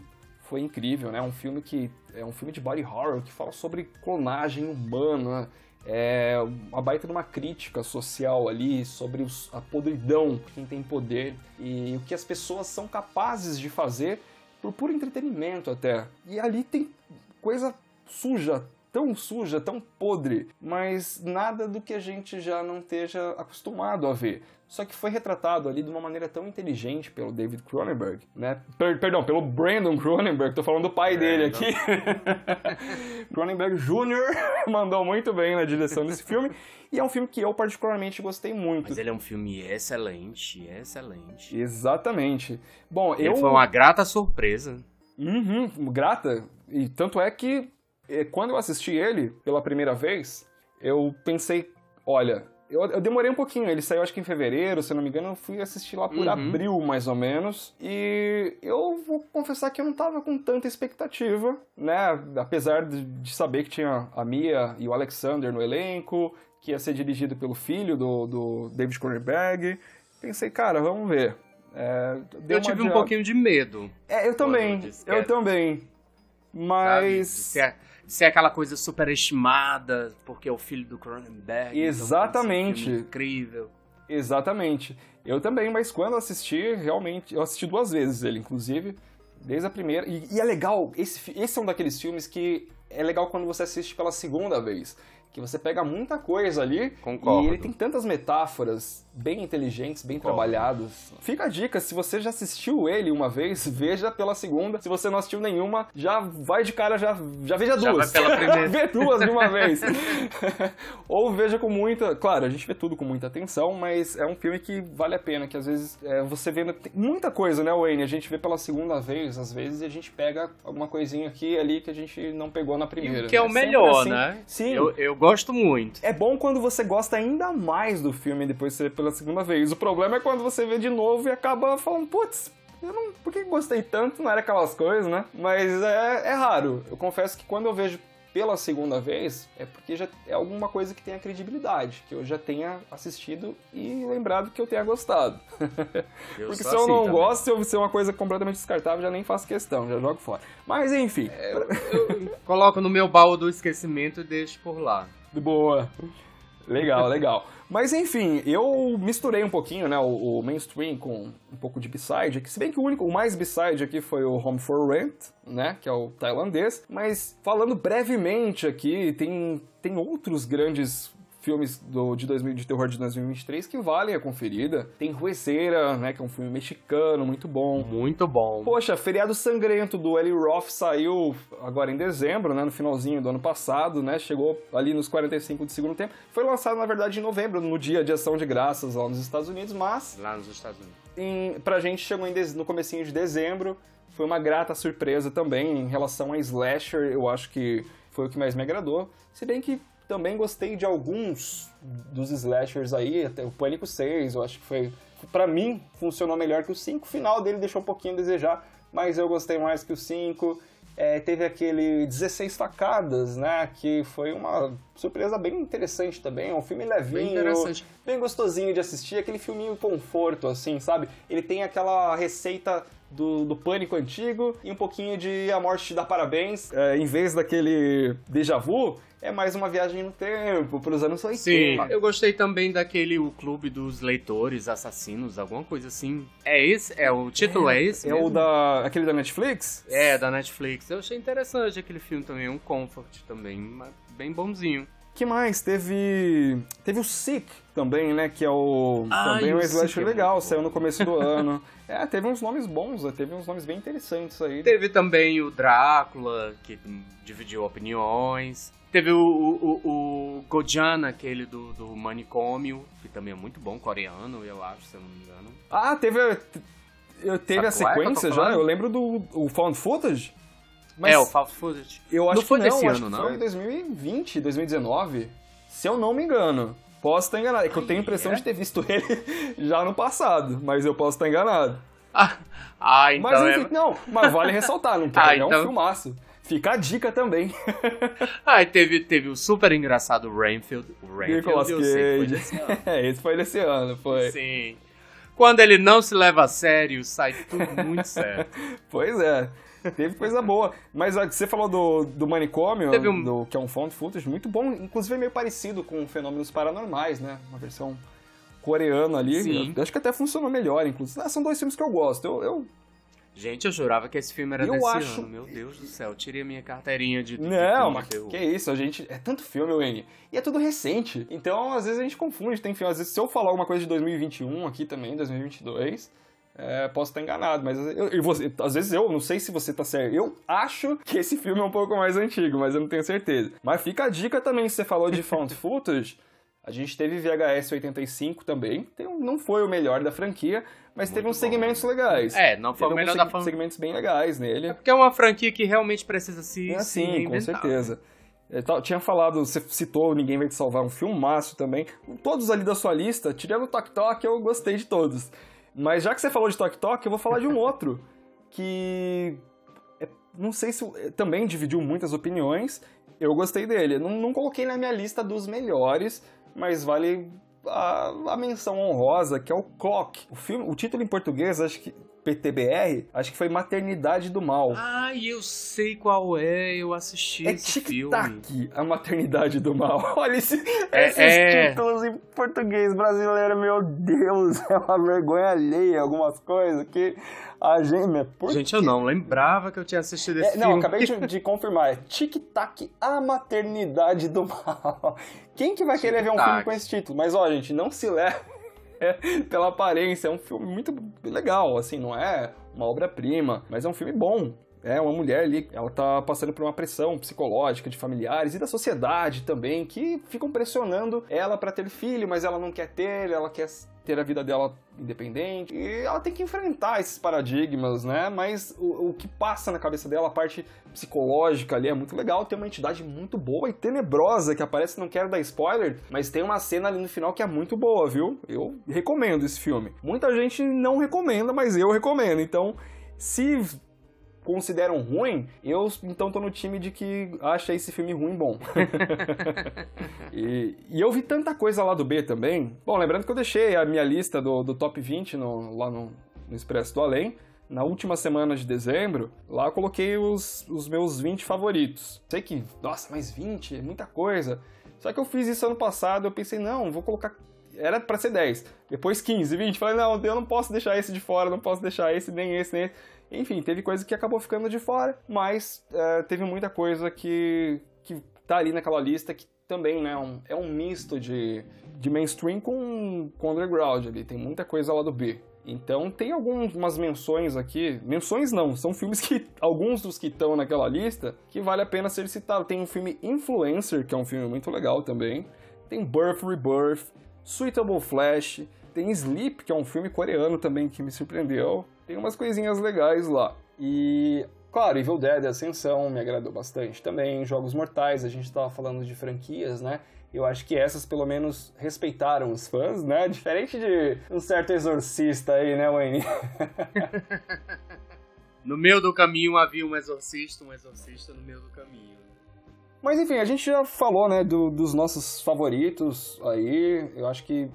foi incrível, né? Um filme que é um filme de body horror que fala sobre clonagem humana, é uma baita de uma crítica social ali sobre os, a podridão quem tem poder e o que as pessoas são capazes de fazer por puro entretenimento até. E ali tem coisa suja, tão suja, tão podre, mas nada do que a gente já não esteja acostumado a ver só que foi retratado ali de uma maneira tão inteligente pelo David Cronenberg, né? Per perdão, pelo Brandon Cronenberg, tô falando do pai dele aqui. Cronenberg Jr. mandou muito bem na direção desse filme. E é um filme que eu particularmente gostei muito. Mas ele é um filme excelente, excelente. Exatamente. Bom, ele eu... foi uma grata surpresa. Uhum, grata. E tanto é que eh, quando eu assisti ele pela primeira vez, eu pensei, olha, eu, eu, demorei um pouquinho, ele saiu acho que em fevereiro, se não me engano, eu fui assistir lá por uhum. abril, mais ou menos. E eu vou confessar que eu não tava com tanta expectativa, né? Apesar de, de saber que tinha a Mia e o Alexander no elenco, que ia ser dirigido pelo filho do, do David Cronenberg. Pensei, cara, vamos ver. É, eu tive um pouquinho de medo. É, eu também. Eu, eu também. Mas. Sabe, ser aquela coisa superestimada, porque é o filho do Cronenberg. Exatamente. Então um incrível. Exatamente. Eu também, mas quando assisti, realmente, eu assisti duas vezes ele, inclusive, desde a primeira. E, e é legal, esse, esse é um daqueles filmes que é legal quando você assiste pela segunda vez. Que você pega muita coisa ali Concordo. e ele tem tantas metáforas bem inteligentes, bem Concordo. trabalhadas. Fica a dica, se você já assistiu ele uma vez, veja pela segunda. Se você não assistiu nenhuma, já vai de cara, já, já veja Já duas. vai pela primeira. Vê duas de uma vez. Ou veja com muita. Claro, a gente vê tudo com muita atenção, mas é um filme que vale a pena, que às vezes é, você vê muita coisa, né, Wayne? A gente vê pela segunda vez, às vezes, e a gente pega alguma coisinha aqui e ali que a gente não pegou na primeira. Que é o Sempre melhor, assim. né? Sim. Eu, eu gosto muito. É bom quando você gosta ainda mais do filme depois de vê pela segunda vez. O problema é quando você vê de novo e acaba falando, putz, eu não. Por que gostei tanto? Não era aquelas coisas, né? Mas é, é raro. Eu confesso que quando eu vejo pela segunda vez, é porque já é alguma coisa que tenha credibilidade, que eu já tenha assistido e lembrado que eu tenha gostado. Eu porque se eu assim não também. gosto, se eu ser uma coisa completamente descartável, já nem faço questão, já jogo fora. Mas enfim, Eu coloco no meu baú do esquecimento e deixo por lá. Boa. Legal, legal. Mas enfim, eu misturei um pouquinho, né, o, o mainstream com um pouco de B-side, que se bem que o único, o mais B-side aqui foi o Home for Rent, né, que é o tailandês, mas falando brevemente aqui, tem, tem outros grandes filmes do, de, 2000, de terror de 2023 que valem a conferida. Tem Rueceira, né, que é um filme mexicano, muito bom. Muito bom. Poxa, Feriado Sangrento do Eli Roth saiu agora em dezembro, né, no finalzinho do ano passado, né, chegou ali nos 45 de segundo tempo. Foi lançado, na verdade, em novembro, no dia de ação de graças lá nos Estados Unidos, mas Lá nos Estados Unidos. em, pra gente chegou em no comecinho de dezembro. Foi uma grata surpresa também em relação a Slasher, eu acho que foi o que mais me agradou. Se bem que também gostei de alguns dos slashers aí, até o Pânico 6, eu acho que foi Pra mim funcionou melhor que o 5. O final dele deixou um pouquinho a desejar, mas eu gostei mais que o 5. É, teve aquele 16 facadas, né? Que foi uma surpresa bem interessante também. Um filme levinho, Bem bem gostosinho de assistir, aquele filminho conforto, assim, sabe? Ele tem aquela receita do, do pânico antigo e um pouquinho de A Morte Te Dá Parabéns. É, em vez daquele déjà vu, é mais uma viagem no tempo, pros anos 80. Sim, eu gostei também daquele o Clube dos Leitores Assassinos, alguma coisa assim. É esse? É o título é, esse? É mesmo? o da. aquele da Netflix? É, da Netflix. Eu achei interessante aquele filme também, um comfort também, mas bem bonzinho. Que mais? Teve. Teve o Sick também, né? Que é o. Ah, também um slasher é legal, saiu no começo do ano. É, teve uns nomes bons, né, teve uns nomes bem interessantes aí. Teve também o Drácula, que dividiu opiniões. Teve o, o, o, o Gojana, aquele do, do manicômio, que também é muito bom, coreano, eu acho, se eu não me engano. Ah, teve. a- teve a Sabe qual é eu sequência já? Eu lembro do o Found Footage. Mas é, o Found Footage. eu acho não foi que não, desse acho ano, que não? foi 2020, 2019. Se eu não me engano. Posso estar enganado. É que eu tenho a impressão é? de ter visto ele já no passado, mas eu posso estar enganado. Ah, ah, então Mas é... enfim, não, mas vale ressaltar, não Ah, é um então- filmaço. Fica a dica também. Ah, teve, teve o super engraçado Rainfield. O Rainfield, eu sei que foi desse ano. É, esse foi desse ano, foi. Sim. Quando ele não se leva a sério, sai tudo muito certo. Pois é. Teve coisa boa. Mas a que você falou do, do manicômio, um- do, que é um found footage muito bom, inclusive é meio parecido com Fenômenos Paranormais, né? Uma versão coreana ali. Eu acho que até funcionou melhor, inclusive. Ah, são dois filmes que eu gosto. Eu, eu- Gente, eu jurava que esse filme era Eu desse acho- ano. Meu Deus do céu, tirei a minha carteirinha de, Não, mas que isso, a gente. É tanto filme, Wayne. E é tudo recente. Então, às vezes a gente confunde. Tem filme. Às vezes, se eu falar alguma coisa de 2021 aqui também, 2022. É, posso estar enganado, mas eu, eu- você- às vezes eu não sei se você tá certo. Eu acho que esse filme é um pouco mais antigo, mas eu não tenho certeza. Mas fica a dica também, se você falou de found footage, a gente teve VHS 85 também. Um- não foi o melhor da franquia, mas teve uns bom. segmentos legais. É, não foi teve o melhor da fan... segmentos bem legais nele. É porque é uma franquia que realmente precisa se, É se assim, com certeza. Eu ta- tinha falado, você citou Ninguém Vai Te Salvar, um filmaço também. Todos ali da sua lista, tirando o Tok Tok, eu gostei de todos. Mas já que você falou de Tok Tok, eu vou falar de um outro que é- não sei se é, também dividiu muitas opiniões. Eu gostei dele. Não, não coloquei na minha lista dos melhores, mas vale a, a menção honrosa, que é o Clock. O, filme, o título em português, acho que PTBR, acho que foi Maternidade do Mal. Ah, eu sei qual é, eu assisti é esse filme. Tic-tac, A Maternidade do Mal. Olha esse, É, esses é. títulos em português brasileiro, meu Deus, é uma vergonha alheia algumas coisas que a gente... Por Gente, eu não lembrava que eu tinha assistido esse É, filme. não, acabei de, de confirmar. É Tic-Tac, a maternidade do mal. Quem que vai querer ver um filme com esse título? Mas, ó, gente, não se leve pela aparência. É um filme muito legal, assim, não é uma obra-prima, mas é um filme bom. É uma mulher ali, ela tá passando por uma pressão psicológica de familiares e da sociedade também, que ficam pressionando ela pra ter filho, mas ela não quer ter, ela quer ter a vida dela independente. E ela tem que enfrentar esses paradigmas, né? Mas o, o que passa na cabeça dela, a parte psicológica ali é muito legal. Tem uma entidade muito boa e tenebrosa que aparece, não quero dar spoiler, mas tem uma cena ali no final que é muito boa, viu? Eu recomendo esse filme. Muita gente não recomenda, mas eu recomendo. Então, se consideram ruim, eu então tô no time de que acha esse filme ruim bom. e, e eu vi tanta coisa lá do B também. Bom, lembrando que eu deixei a minha lista do, do top 20 no- lá no, no Expresso do Além. Na última semana de dezembro, lá eu coloquei os, os meus 20 favoritos. Sei que, nossa, mais 20 é muita coisa. Só que eu fiz isso ano passado, eu pensei, não, vou colocar. Era pra ser 10, depois 15, 20. Falei, não, eu não posso deixar esse de fora, não posso deixar esse, nem esse, nem esse. Enfim, teve coisa que acabou ficando de fora, mas é, teve muita coisa que, que tá ali naquela lista que também né, um- é um misto de, de mainstream com, com underground ali. Tem muita coisa lá do B. Então tem algumas menções aqui. Menções não, são filmes que. Alguns dos que estão naquela lista que vale a pena ser citado. Tem um filme Influencer, que é um filme muito legal também. Tem Birth Rebirth, Suitable Flash, tem Sleep, que é um filme coreano também que me surpreendeu. Tem umas coisinhas legais lá. E, claro, Evil Dead Ascensão me agradou bastante também. Jogos Mortais, a gente tava falando de franquias, né? Eu acho que essas, pelo menos, respeitaram os fãs, né? Diferente de um certo exorcista aí, né, Wayne? No meio do caminho havia um exorcista, um exorcista no meio do caminho. Mas enfim, a gente já falou, né, do- dos nossos favoritos aí. Eu acho que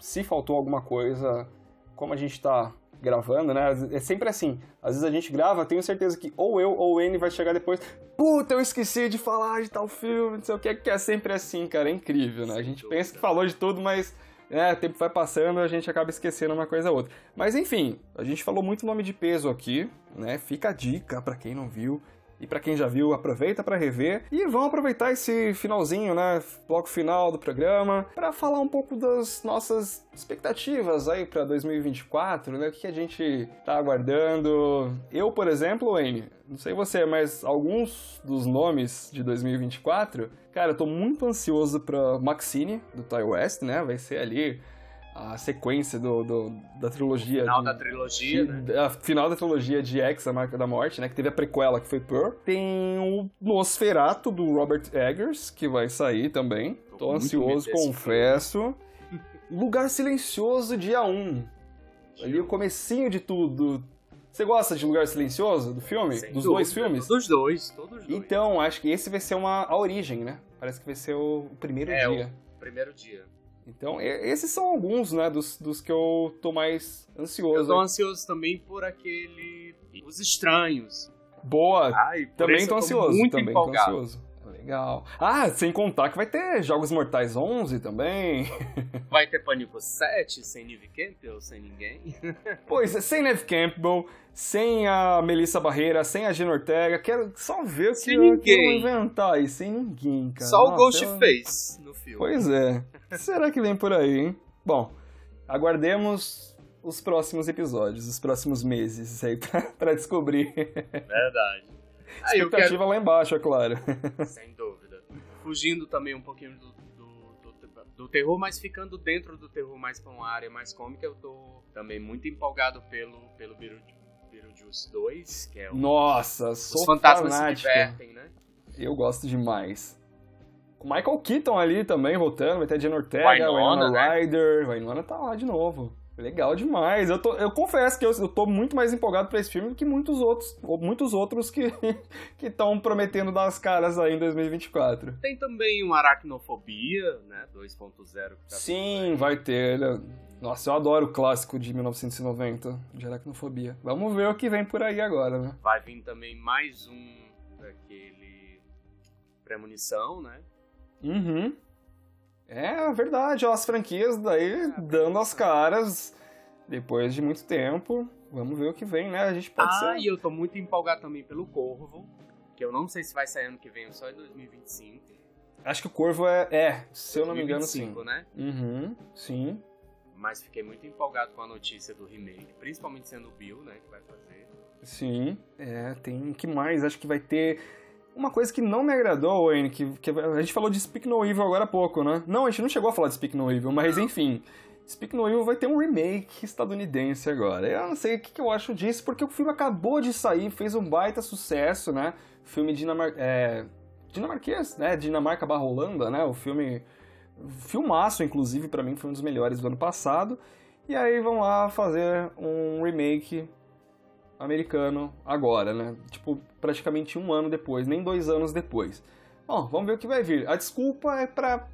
se faltou alguma coisa, como a gente tá gravando, né? É sempre assim. Às vezes a gente grava, tenho certeza que ou eu ou o N vai chegar depois. Puta, eu esqueci de falar de tal filme, não sei o que, que é sempre assim, cara. É incrível, né? A gente pensa que falou de tudo, mas né, o tempo vai passando a gente acaba esquecendo uma coisa ou outra. Mas enfim, a gente falou muito nome de peso aqui, né? Fica a dica pra quem não viu. E pra quem já viu, aproveita pra rever e vamos aproveitar esse finalzinho, né, bloco final do programa, pra falar um pouco das nossas expectativas aí pra 2024, né? O que a gente tá aguardando? Eu, por exemplo, Wayne, não sei você, mas alguns dos nomes de 2024, cara, eu tô muito ansioso pra Maxine do Ty West, né? Vai ser ali a sequência do, do- da trilogia Final de- da trilogia, de- né? a final da trilogia de X, A Marca da Morte, né? Que teve a prequela, que foi Pearl. Tem o Nosferatu, do Robert Eggers, que vai sair também. Tô Tô, ansioso, confesso. Lugar Silencioso, dia 1. Ali o comecinho de tudo. Você gosta de Lugar Silencioso, do filme? Sem Dos dúvida, dois filmes? Dos dois, todos os dois. Então, acho que esse vai ser uma, a origem, né? Parece que vai ser o primeiro É, dia. Primeiro dia. Então, esses são alguns, né, dos, dos que eu tô mais Eu ansioso. tô ansioso também por aquele. Os Estranhos. Boa, Ai, por Também tô eu ansioso. Muito também empolgado. tô ansioso. Legal. Ah, sem contar que vai ter Jogos Mortais 11 também. Vai ter Pânico 7 sem Neve Campbell, sem ninguém. Pois, é, sem Neve Campbell, sem a Melissa Barreira, sem a Gina Ortega. Quero só ver o que, vão inventar aí. Sem ninguém, cara. Só o Ghostface eu- no filme. Pois é. Será que vem por aí, hein? Bom, aguardemos os próximos episódios, os próximos meses aí pra, pra descobrir. Verdade. Eu Expectativa quero. lá embaixo, é claro. Sem dúvida. Fugindo também um pouquinho do, do, do, do terror, mas ficando dentro do terror mais pra uma área mais cômica, eu tô também muito empolgado pelo, pelo Beetleju- Beetlejuice 2, que é o. Nossa, Os sou fantasmas se fanático. divertem, né? Eu gosto demais. Com Michael Keaton ali também voltando, vai ter a Jenna Ortega, Winona, Winona né? Ryder, Winona tá lá de novo. Legal demais. Eu, tô, eu confesso que eu, eu tô muito mais empolgado pra esse filme do que muitos outros, ou muitos outros que que estão prometendo dar as caras aí em 2024. Tem também um Aracnofobia, né? 2.0. que tá Sim, vai ter. Ele, Nossa, eu adoro o clássico de 1990, de aracnofobia. Vamos ver o que vem por aí agora, né? Vai vir também mais um daquele premonição, né? Uhum. É verdade, ó, as franquias daí é, dando as caras depois de muito tempo. Vamos ver o que vem, né? A gente pode ah, ser. Ah, e eu tô muito empolgado também pelo Corvo, que eu não sei se vai sair ano que vem, só em 2025. Acho que o Corvo é, é se eu não me engano, sim. né? Uhum, sim. Mas fiquei muito empolgado com a notícia do remake, principalmente sendo o Bill, né, que vai fazer. Sim, é, tem que mais? Acho que vai ter uma coisa que não me agradou, Wayne, que, que a gente falou de Speak No Evil agora há pouco, né? Não, a gente não chegou a falar de Speak No Evil, mas enfim. Speak No Evil vai ter um remake estadunidense agora. Eu não sei o que, que eu acho disso, porque o filme acabou de sair, fez um baita sucesso, né? Filme dinamar é, dinamarquês, né? Dinamarca barra Holanda, né? O filme... Filmaço, inclusive, para mim foi um dos melhores do ano passado. E aí vão lá fazer um remake americano agora, né? Tipo, praticamente um ano depois, nem dois anos depois. Bom, vamos ver o que vai vir. A desculpa é para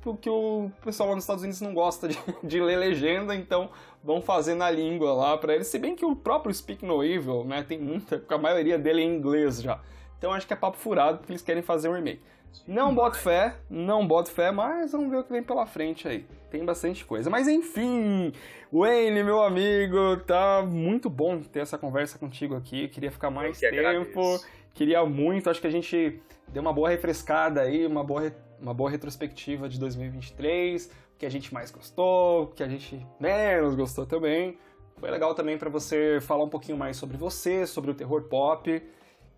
porque o pessoal lá nos Estados Unidos não gosta de, de ler legenda, então vão fazer na língua lá para eles. Se bem que o próprio Speak No Evil, né, tem muita, a maioria dele é em inglês já. Então acho que é papo furado porque eles querem fazer um remake. Não boto fé, não boto fé, mas vamos ver o que vem pela frente aí. Tem bastante coisa. Mas enfim, Wayne, meu amigo, tá muito bom ter essa conversa contigo aqui. Eu queria ficar mais que tempo. Agradeço. Queria muito, acho que a gente deu uma boa refrescada aí, uma boa, uma boa retrospectiva de 2023, o que a gente mais gostou, o que a gente menos gostou também. Foi legal também para você falar um pouquinho mais sobre você, sobre o terror pop.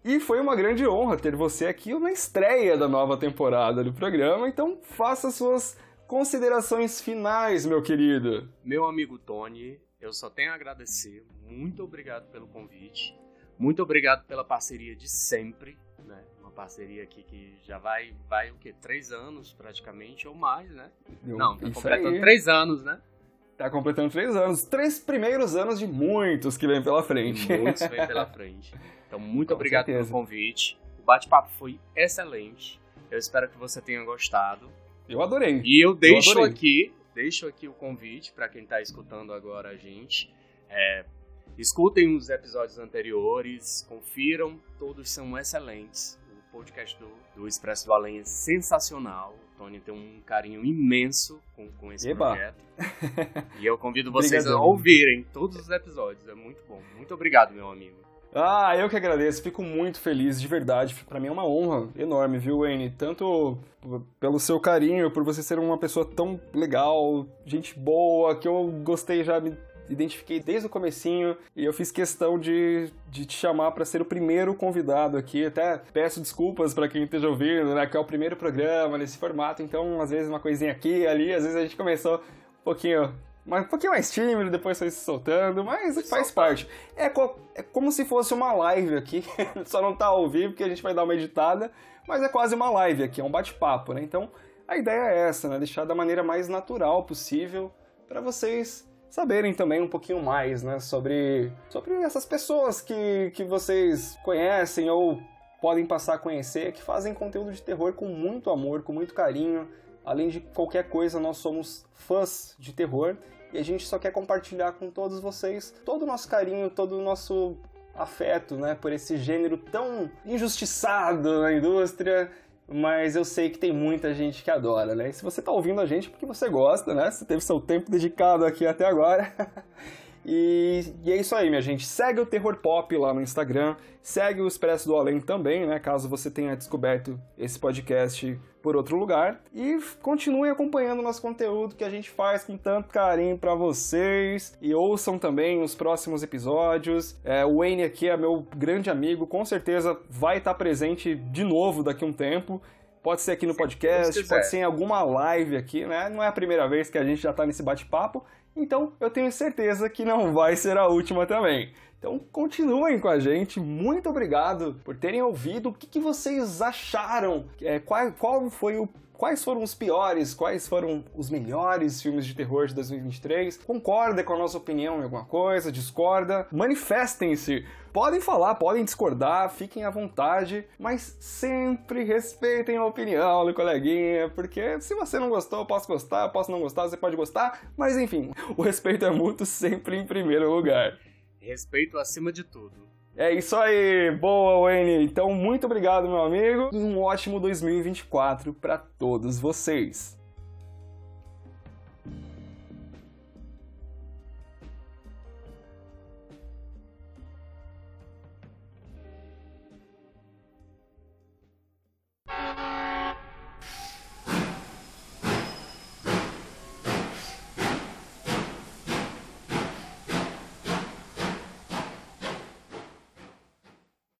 E foi uma grande honra ter você aqui na estreia da nova temporada do programa, então faça suas considerações finais, meu querido. Meu amigo Tony, eu só tenho a agradecer. Muito obrigado pelo convite. Muito obrigado pela parceria de sempre, né? Uma parceria aqui que já vai, vai o quê? Três anos praticamente, ou mais, né? Eu, Não, tá completando aí. três anos, né? Tá completando três anos. Três primeiros anos de muitos que vem pela frente. Muitos vem pela frente. Então, muito Com obrigado certeza. pelo convite. O bate-papo foi excelente. Eu espero que você tenha gostado. Eu adorei. E eu deixo eu aqui, deixo aqui o convite para quem está escutando agora a gente. É, escutem os episódios anteriores, confiram, todos são excelentes. O podcast do, do Expresso do Além é sensacional. O Tony tem um carinho imenso com, com esse Eba. projeto. e eu convido vocês a ouvirem todos os episódios. É muito bom. Muito obrigado, meu amigo. Ah, eu que agradeço, fico muito feliz, de verdade. Para mim é uma honra enorme, viu, Wayne? Tanto pelo seu carinho, por você ser uma pessoa tão legal, gente boa, que eu gostei já me identifiquei desde o comecinho e eu fiz questão de, de te chamar para ser o primeiro convidado aqui. Até peço desculpas para quem esteja ouvindo, né, que é o primeiro programa nesse formato, então às vezes uma coisinha aqui, ali, às vezes a gente começou um pouquinho mas um pouquinho mais tímido, depois foi se soltando, mas faz parte. É, co é como se fosse uma live aqui, só não tá ao vivo porque a gente vai dar uma editada, mas é quase uma live aqui, é um bate-papo, né? Então a ideia é essa, né? Deixar da maneira mais natural possível para vocês saberem também um pouquinho mais, né? Sobre, sobre essas pessoas que, que vocês conhecem ou podem passar a conhecer, que fazem conteúdo de terror com muito amor, com muito carinho. Além de qualquer coisa, nós somos fãs de terror e a gente só quer compartilhar com todos vocês todo o nosso carinho, todo o nosso afeto, né, por esse gênero tão injustiçado na indústria, mas eu sei que tem muita gente que adora, né? E se você está ouvindo a gente é porque você gosta, né? Você teve seu tempo dedicado aqui até agora. E, e, é isso aí, minha gente. Segue o Terror Pop lá no Instagram, segue o Expresso do Além também, né? Caso você tenha descoberto esse podcast por outro lugar. E continue acompanhando o nosso conteúdo que a gente faz com tanto carinho para vocês. E ouçam também os próximos episódios. É, o Wayne aqui é meu grande amigo, com certeza vai estar presente de novo daqui a um tempo. Pode ser aqui no podcast, pode ser em alguma live aqui, né? Não é a primeira vez que a gente já está nesse bate-papo. Então eu tenho certeza que não vai ser a última também. Então continuem com a gente. Muito obrigado por terem ouvido. O que, que vocês acharam? É, qual, qual foi o quais foram os piores, quais foram os melhores filmes de terror de 2023. Concorda com a nossa opinião em alguma coisa, discorda, manifestem-se. Podem falar, podem discordar, fiquem à vontade, mas sempre respeitem a opinião do coleguinha, porque se você não gostou, eu posso gostar, eu posso não gostar, você pode gostar, mas enfim, o respeito é mútuo sempre em primeiro lugar. Respeito acima de tudo. É isso aí, boa Wayne. Então, muito obrigado, meu amigo, e um ótimo 2024 para todos vocês.